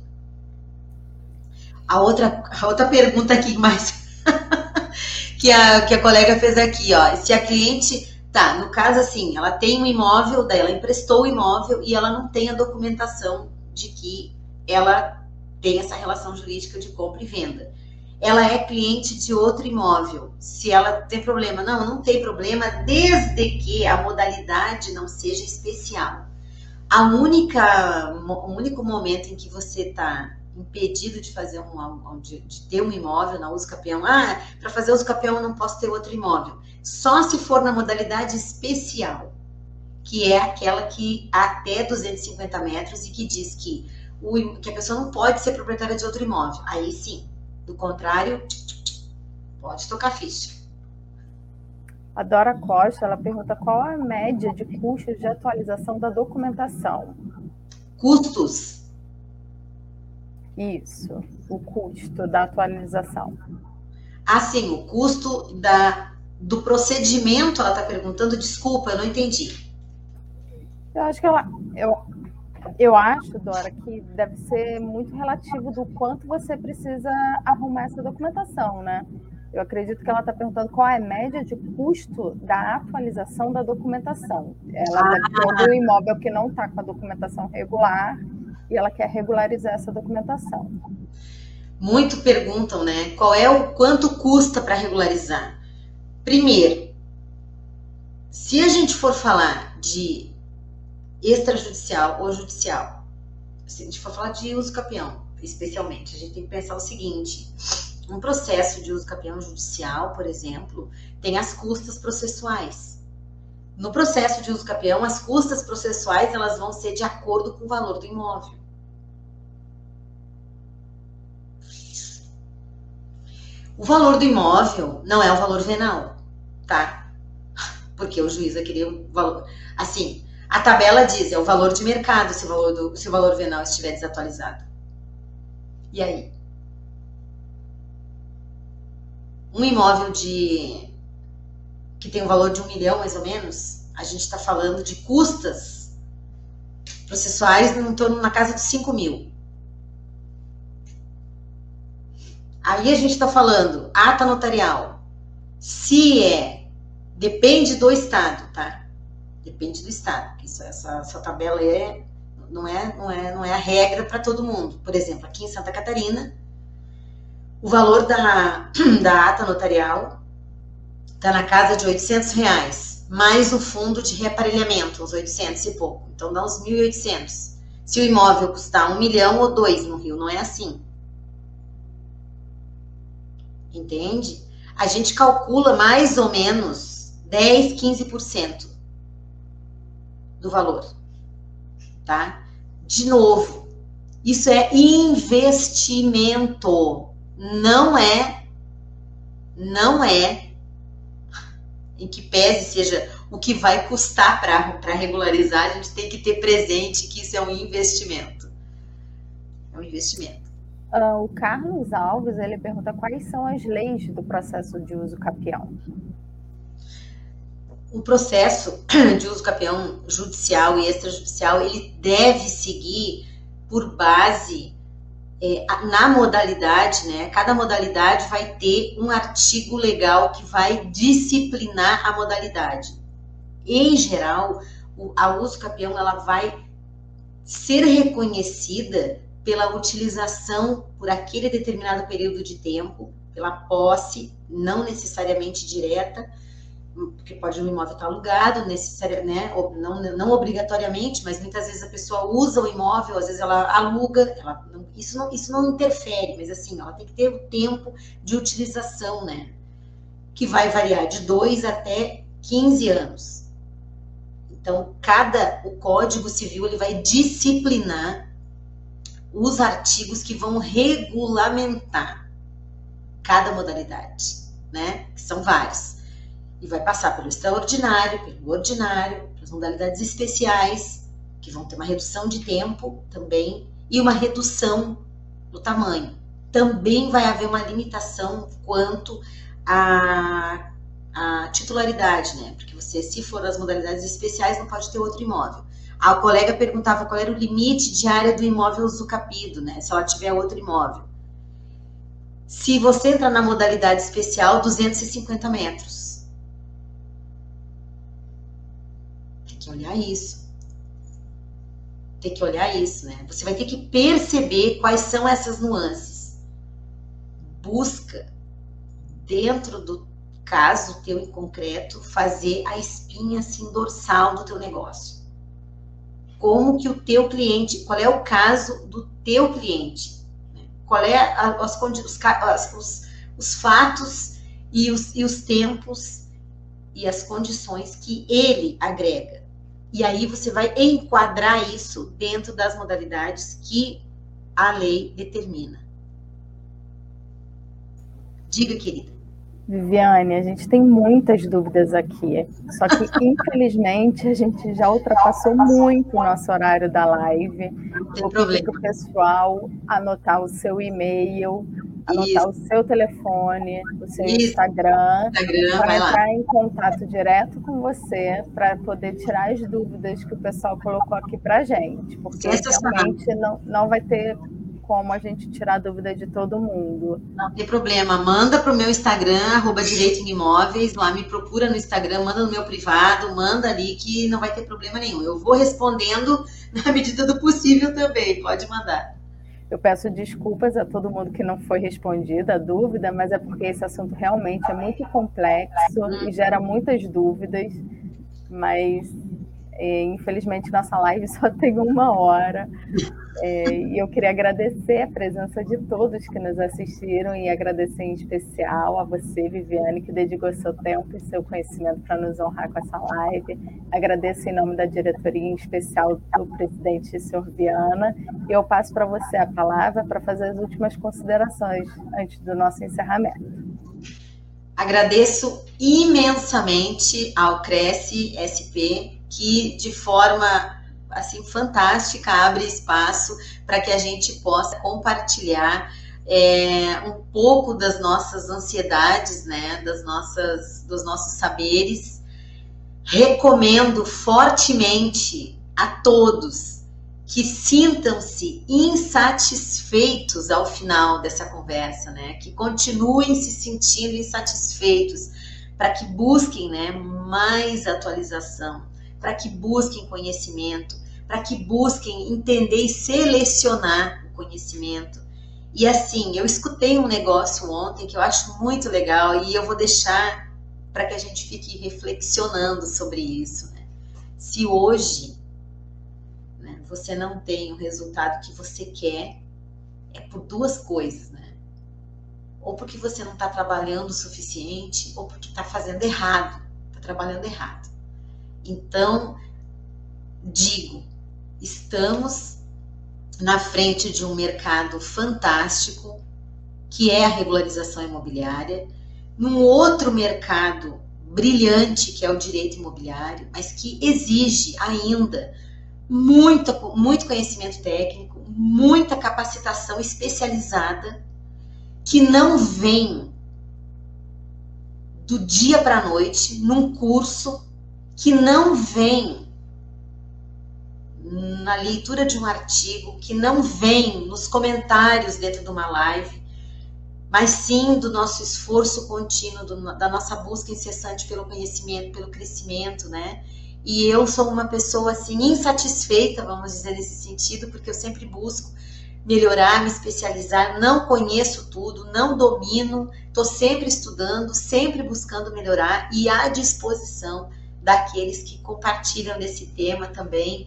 A outra, a outra pergunta aqui mais que a, que a colega fez aqui, ó. Se a cliente Tá, no caso assim, ela tem um imóvel, daí ela emprestou o imóvel e ela não tem a documentação de que ela tem essa relação jurídica de compra e venda. Ela é cliente de outro imóvel. Se ela tem problema, não, não tem problema, desde que a modalidade não seja especial. A única, o único momento em que você está impedido de fazer um, de, de, ter um imóvel na uso capião, ah, para fazer uso capião eu não posso ter outro imóvel. Só se for na modalidade especial, que é aquela que até 250 metros e que diz que, o, que a pessoa não pode ser proprietária de outro imóvel. Aí sim. Do contrário, pode tocar ficha. A Dora Costa, ela pergunta qual a média de custos de atualização da documentação. Custos? Isso, o custo da atualização. Ah, sim, o custo da, do procedimento, ela está perguntando, desculpa, eu não entendi. Eu acho que ela. Eu, eu acho, Dora, que deve ser muito relativo do quanto você precisa arrumar essa documentação, né? Eu acredito que ela está perguntando qual é a média de custo da atualização da documentação. Ela ah. deve ter um imóvel que não está com a documentação regular e ela quer regularizar essa documentação. Muito perguntam, né? Qual é o quanto custa para regularizar? Primeiro, se a gente for falar de extrajudicial ou judicial, se a gente for falar de uso capião, especialmente, a gente tem que pensar o seguinte: um processo de uso capião judicial, por exemplo, tem as custas processuais. No processo de uso capião, as custas processuais elas vão ser de acordo com o valor do imóvel. O valor do imóvel não é o valor venal, tá? Porque o juiz vai querer o valor. Assim, a tabela diz é o valor de mercado se o valor, do, se o valor venal estiver desatualizado. E aí? um imóvel de que tem um valor de um milhão mais ou menos, a gente está falando de custas processuais em torno na casa de 5 mil. Aí a gente está falando ata notarial. Se é, depende do estado, tá? Depende do estado. Isso, essa, essa tabela é não é, não é, não é a regra para todo mundo. Por exemplo, aqui em Santa Catarina, o valor da, da ata notarial está na casa de 800 reais, mais o fundo de reaparelhamento, uns 800 e pouco. Então dá uns 1.800. Se o imóvel custar um milhão ou dois no Rio, não é assim. Entende? A gente calcula mais ou menos 10, 15% do valor. Tá? De novo, isso é investimento não é, não é, em que pese seja o que vai custar para regularizar, a gente tem que ter presente que isso é um investimento. É um investimento. Uh, o Carlos Alves ele pergunta quais são as leis do processo de uso capião. O processo de uso capião judicial e extrajudicial ele deve seguir por base é, na modalidade, né? Cada modalidade vai ter um artigo legal que vai disciplinar a modalidade. Em geral, a uso capião ela vai ser reconhecida pela utilização por aquele determinado período de tempo, pela posse, não necessariamente direta, porque pode um imóvel estar alugado, necessário, né, não, não obrigatoriamente, mas muitas vezes a pessoa usa o imóvel, às vezes ela aluga, ela isso, não, isso não interfere, mas assim, ela tem que ter o tempo de utilização, né, que vai variar de 2 até 15 anos. Então, cada, o Código Civil, ele vai disciplinar os artigos que vão regulamentar cada modalidade, né, que são vários e vai passar pelo extraordinário, pelo ordinário, pelas modalidades especiais, que vão ter uma redução de tempo também e uma redução do tamanho. Também vai haver uma limitação quanto à, à titularidade, né? Porque você, se for as modalidades especiais, não pode ter outro imóvel. A colega perguntava qual era o limite de área do imóvel usucapido, né? Se ela tiver outro imóvel. Se você entrar na modalidade especial, 250 metros olhar isso. Tem que olhar isso, né? Você vai ter que perceber quais são essas nuances. Busca dentro do caso teu em concreto fazer a espinha assim dorsal do teu negócio. Como que o teu cliente, qual é o caso do teu cliente? Né? Qual é a, as, os, os, os fatos e os, e os tempos e as condições que ele agrega. E aí você vai enquadrar isso dentro das modalidades que a lei determina. Diga, querida. Viviane, a gente tem muitas dúvidas aqui, só que infelizmente a gente já ultrapassou muito o nosso horário da live. Vou pedir para o pessoal anotar o seu e-mail, anotar Isso. o seu telefone, o seu Isso. Instagram, Instagram para entrar em contato direto com você, para poder tirar as dúvidas que o pessoal colocou aqui para gente, porque realmente não, não vai ter como a gente tirar a dúvida de todo mundo. Não tem problema, manda para o meu Instagram, arroba Direito em Imóveis, lá me procura no Instagram, manda no meu privado, manda ali que não vai ter problema nenhum. Eu vou respondendo na medida do possível também, pode mandar. Eu peço desculpas a todo mundo que não foi respondida a dúvida, mas é porque esse assunto realmente é muito complexo e gera muitas dúvidas, mas é, infelizmente nossa live só tem uma hora. É, e eu queria agradecer a presença de todos que nos assistiram e agradecer em especial a você, Viviane, que dedicou seu tempo e seu conhecimento para nos honrar com essa live. Agradeço em nome da diretoria, em especial do presidente, senhor Viana. E eu passo para você a palavra para fazer as últimas considerações antes do nosso encerramento. Agradeço imensamente ao Cresce SP, que de forma assim fantástica, abre espaço para que a gente possa compartilhar é, um pouco das nossas ansiedades, né, das nossas, dos nossos saberes. Recomendo fortemente a todos que sintam-se insatisfeitos ao final dessa conversa, né, que continuem se sentindo insatisfeitos, para que busquem, né, mais atualização, para que busquem conhecimento, para que busquem entender e selecionar o conhecimento. E assim, eu escutei um negócio ontem que eu acho muito legal e eu vou deixar para que a gente fique reflexionando sobre isso. Né? Se hoje né, você não tem o resultado que você quer, é por duas coisas, né? Ou porque você não está trabalhando o suficiente, ou porque está fazendo errado, está trabalhando errado. Então, digo, estamos na frente de um mercado fantástico, que é a regularização imobiliária, num outro mercado brilhante, que é o direito imobiliário, mas que exige ainda muito, muito conhecimento técnico, muita capacitação especializada, que não vem do dia para a noite, num curso, que não vem na leitura de um artigo que não vem nos comentários dentro de uma live, mas sim do nosso esforço contínuo, do, da nossa busca incessante pelo conhecimento, pelo crescimento, né? E eu sou uma pessoa assim insatisfeita, vamos dizer nesse sentido, porque eu sempre busco melhorar, me especializar, não conheço tudo, não domino, estou sempre estudando, sempre buscando melhorar e à disposição daqueles que compartilham desse tema também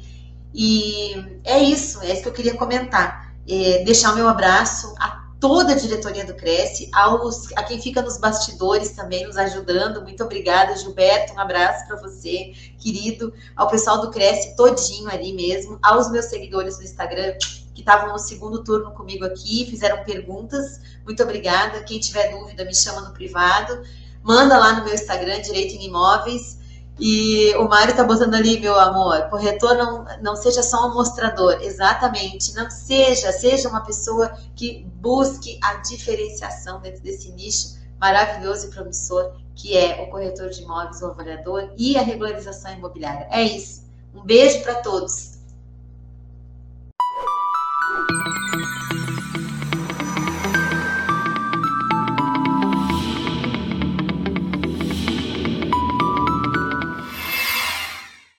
e é isso, é isso que eu queria comentar. É, deixar o meu abraço a toda a diretoria do Cresce, aos, a quem fica nos bastidores também nos ajudando. Muito obrigada, Gilberto. Um abraço para você, querido. Ao pessoal do Cresce todinho ali mesmo, aos meus seguidores no Instagram que estavam no segundo turno comigo aqui, fizeram perguntas. Muito obrigada. Quem tiver dúvida, me chama no privado. Manda lá no meu Instagram, Direito em Imóveis. E o Mário tá botando ali, meu amor, corretor não, não seja só um mostrador, exatamente, não seja, seja uma pessoa que busque a diferenciação dentro desse nicho maravilhoso e promissor que é o corretor de imóveis, o avaliador e a regularização imobiliária. É isso. Um beijo para todos.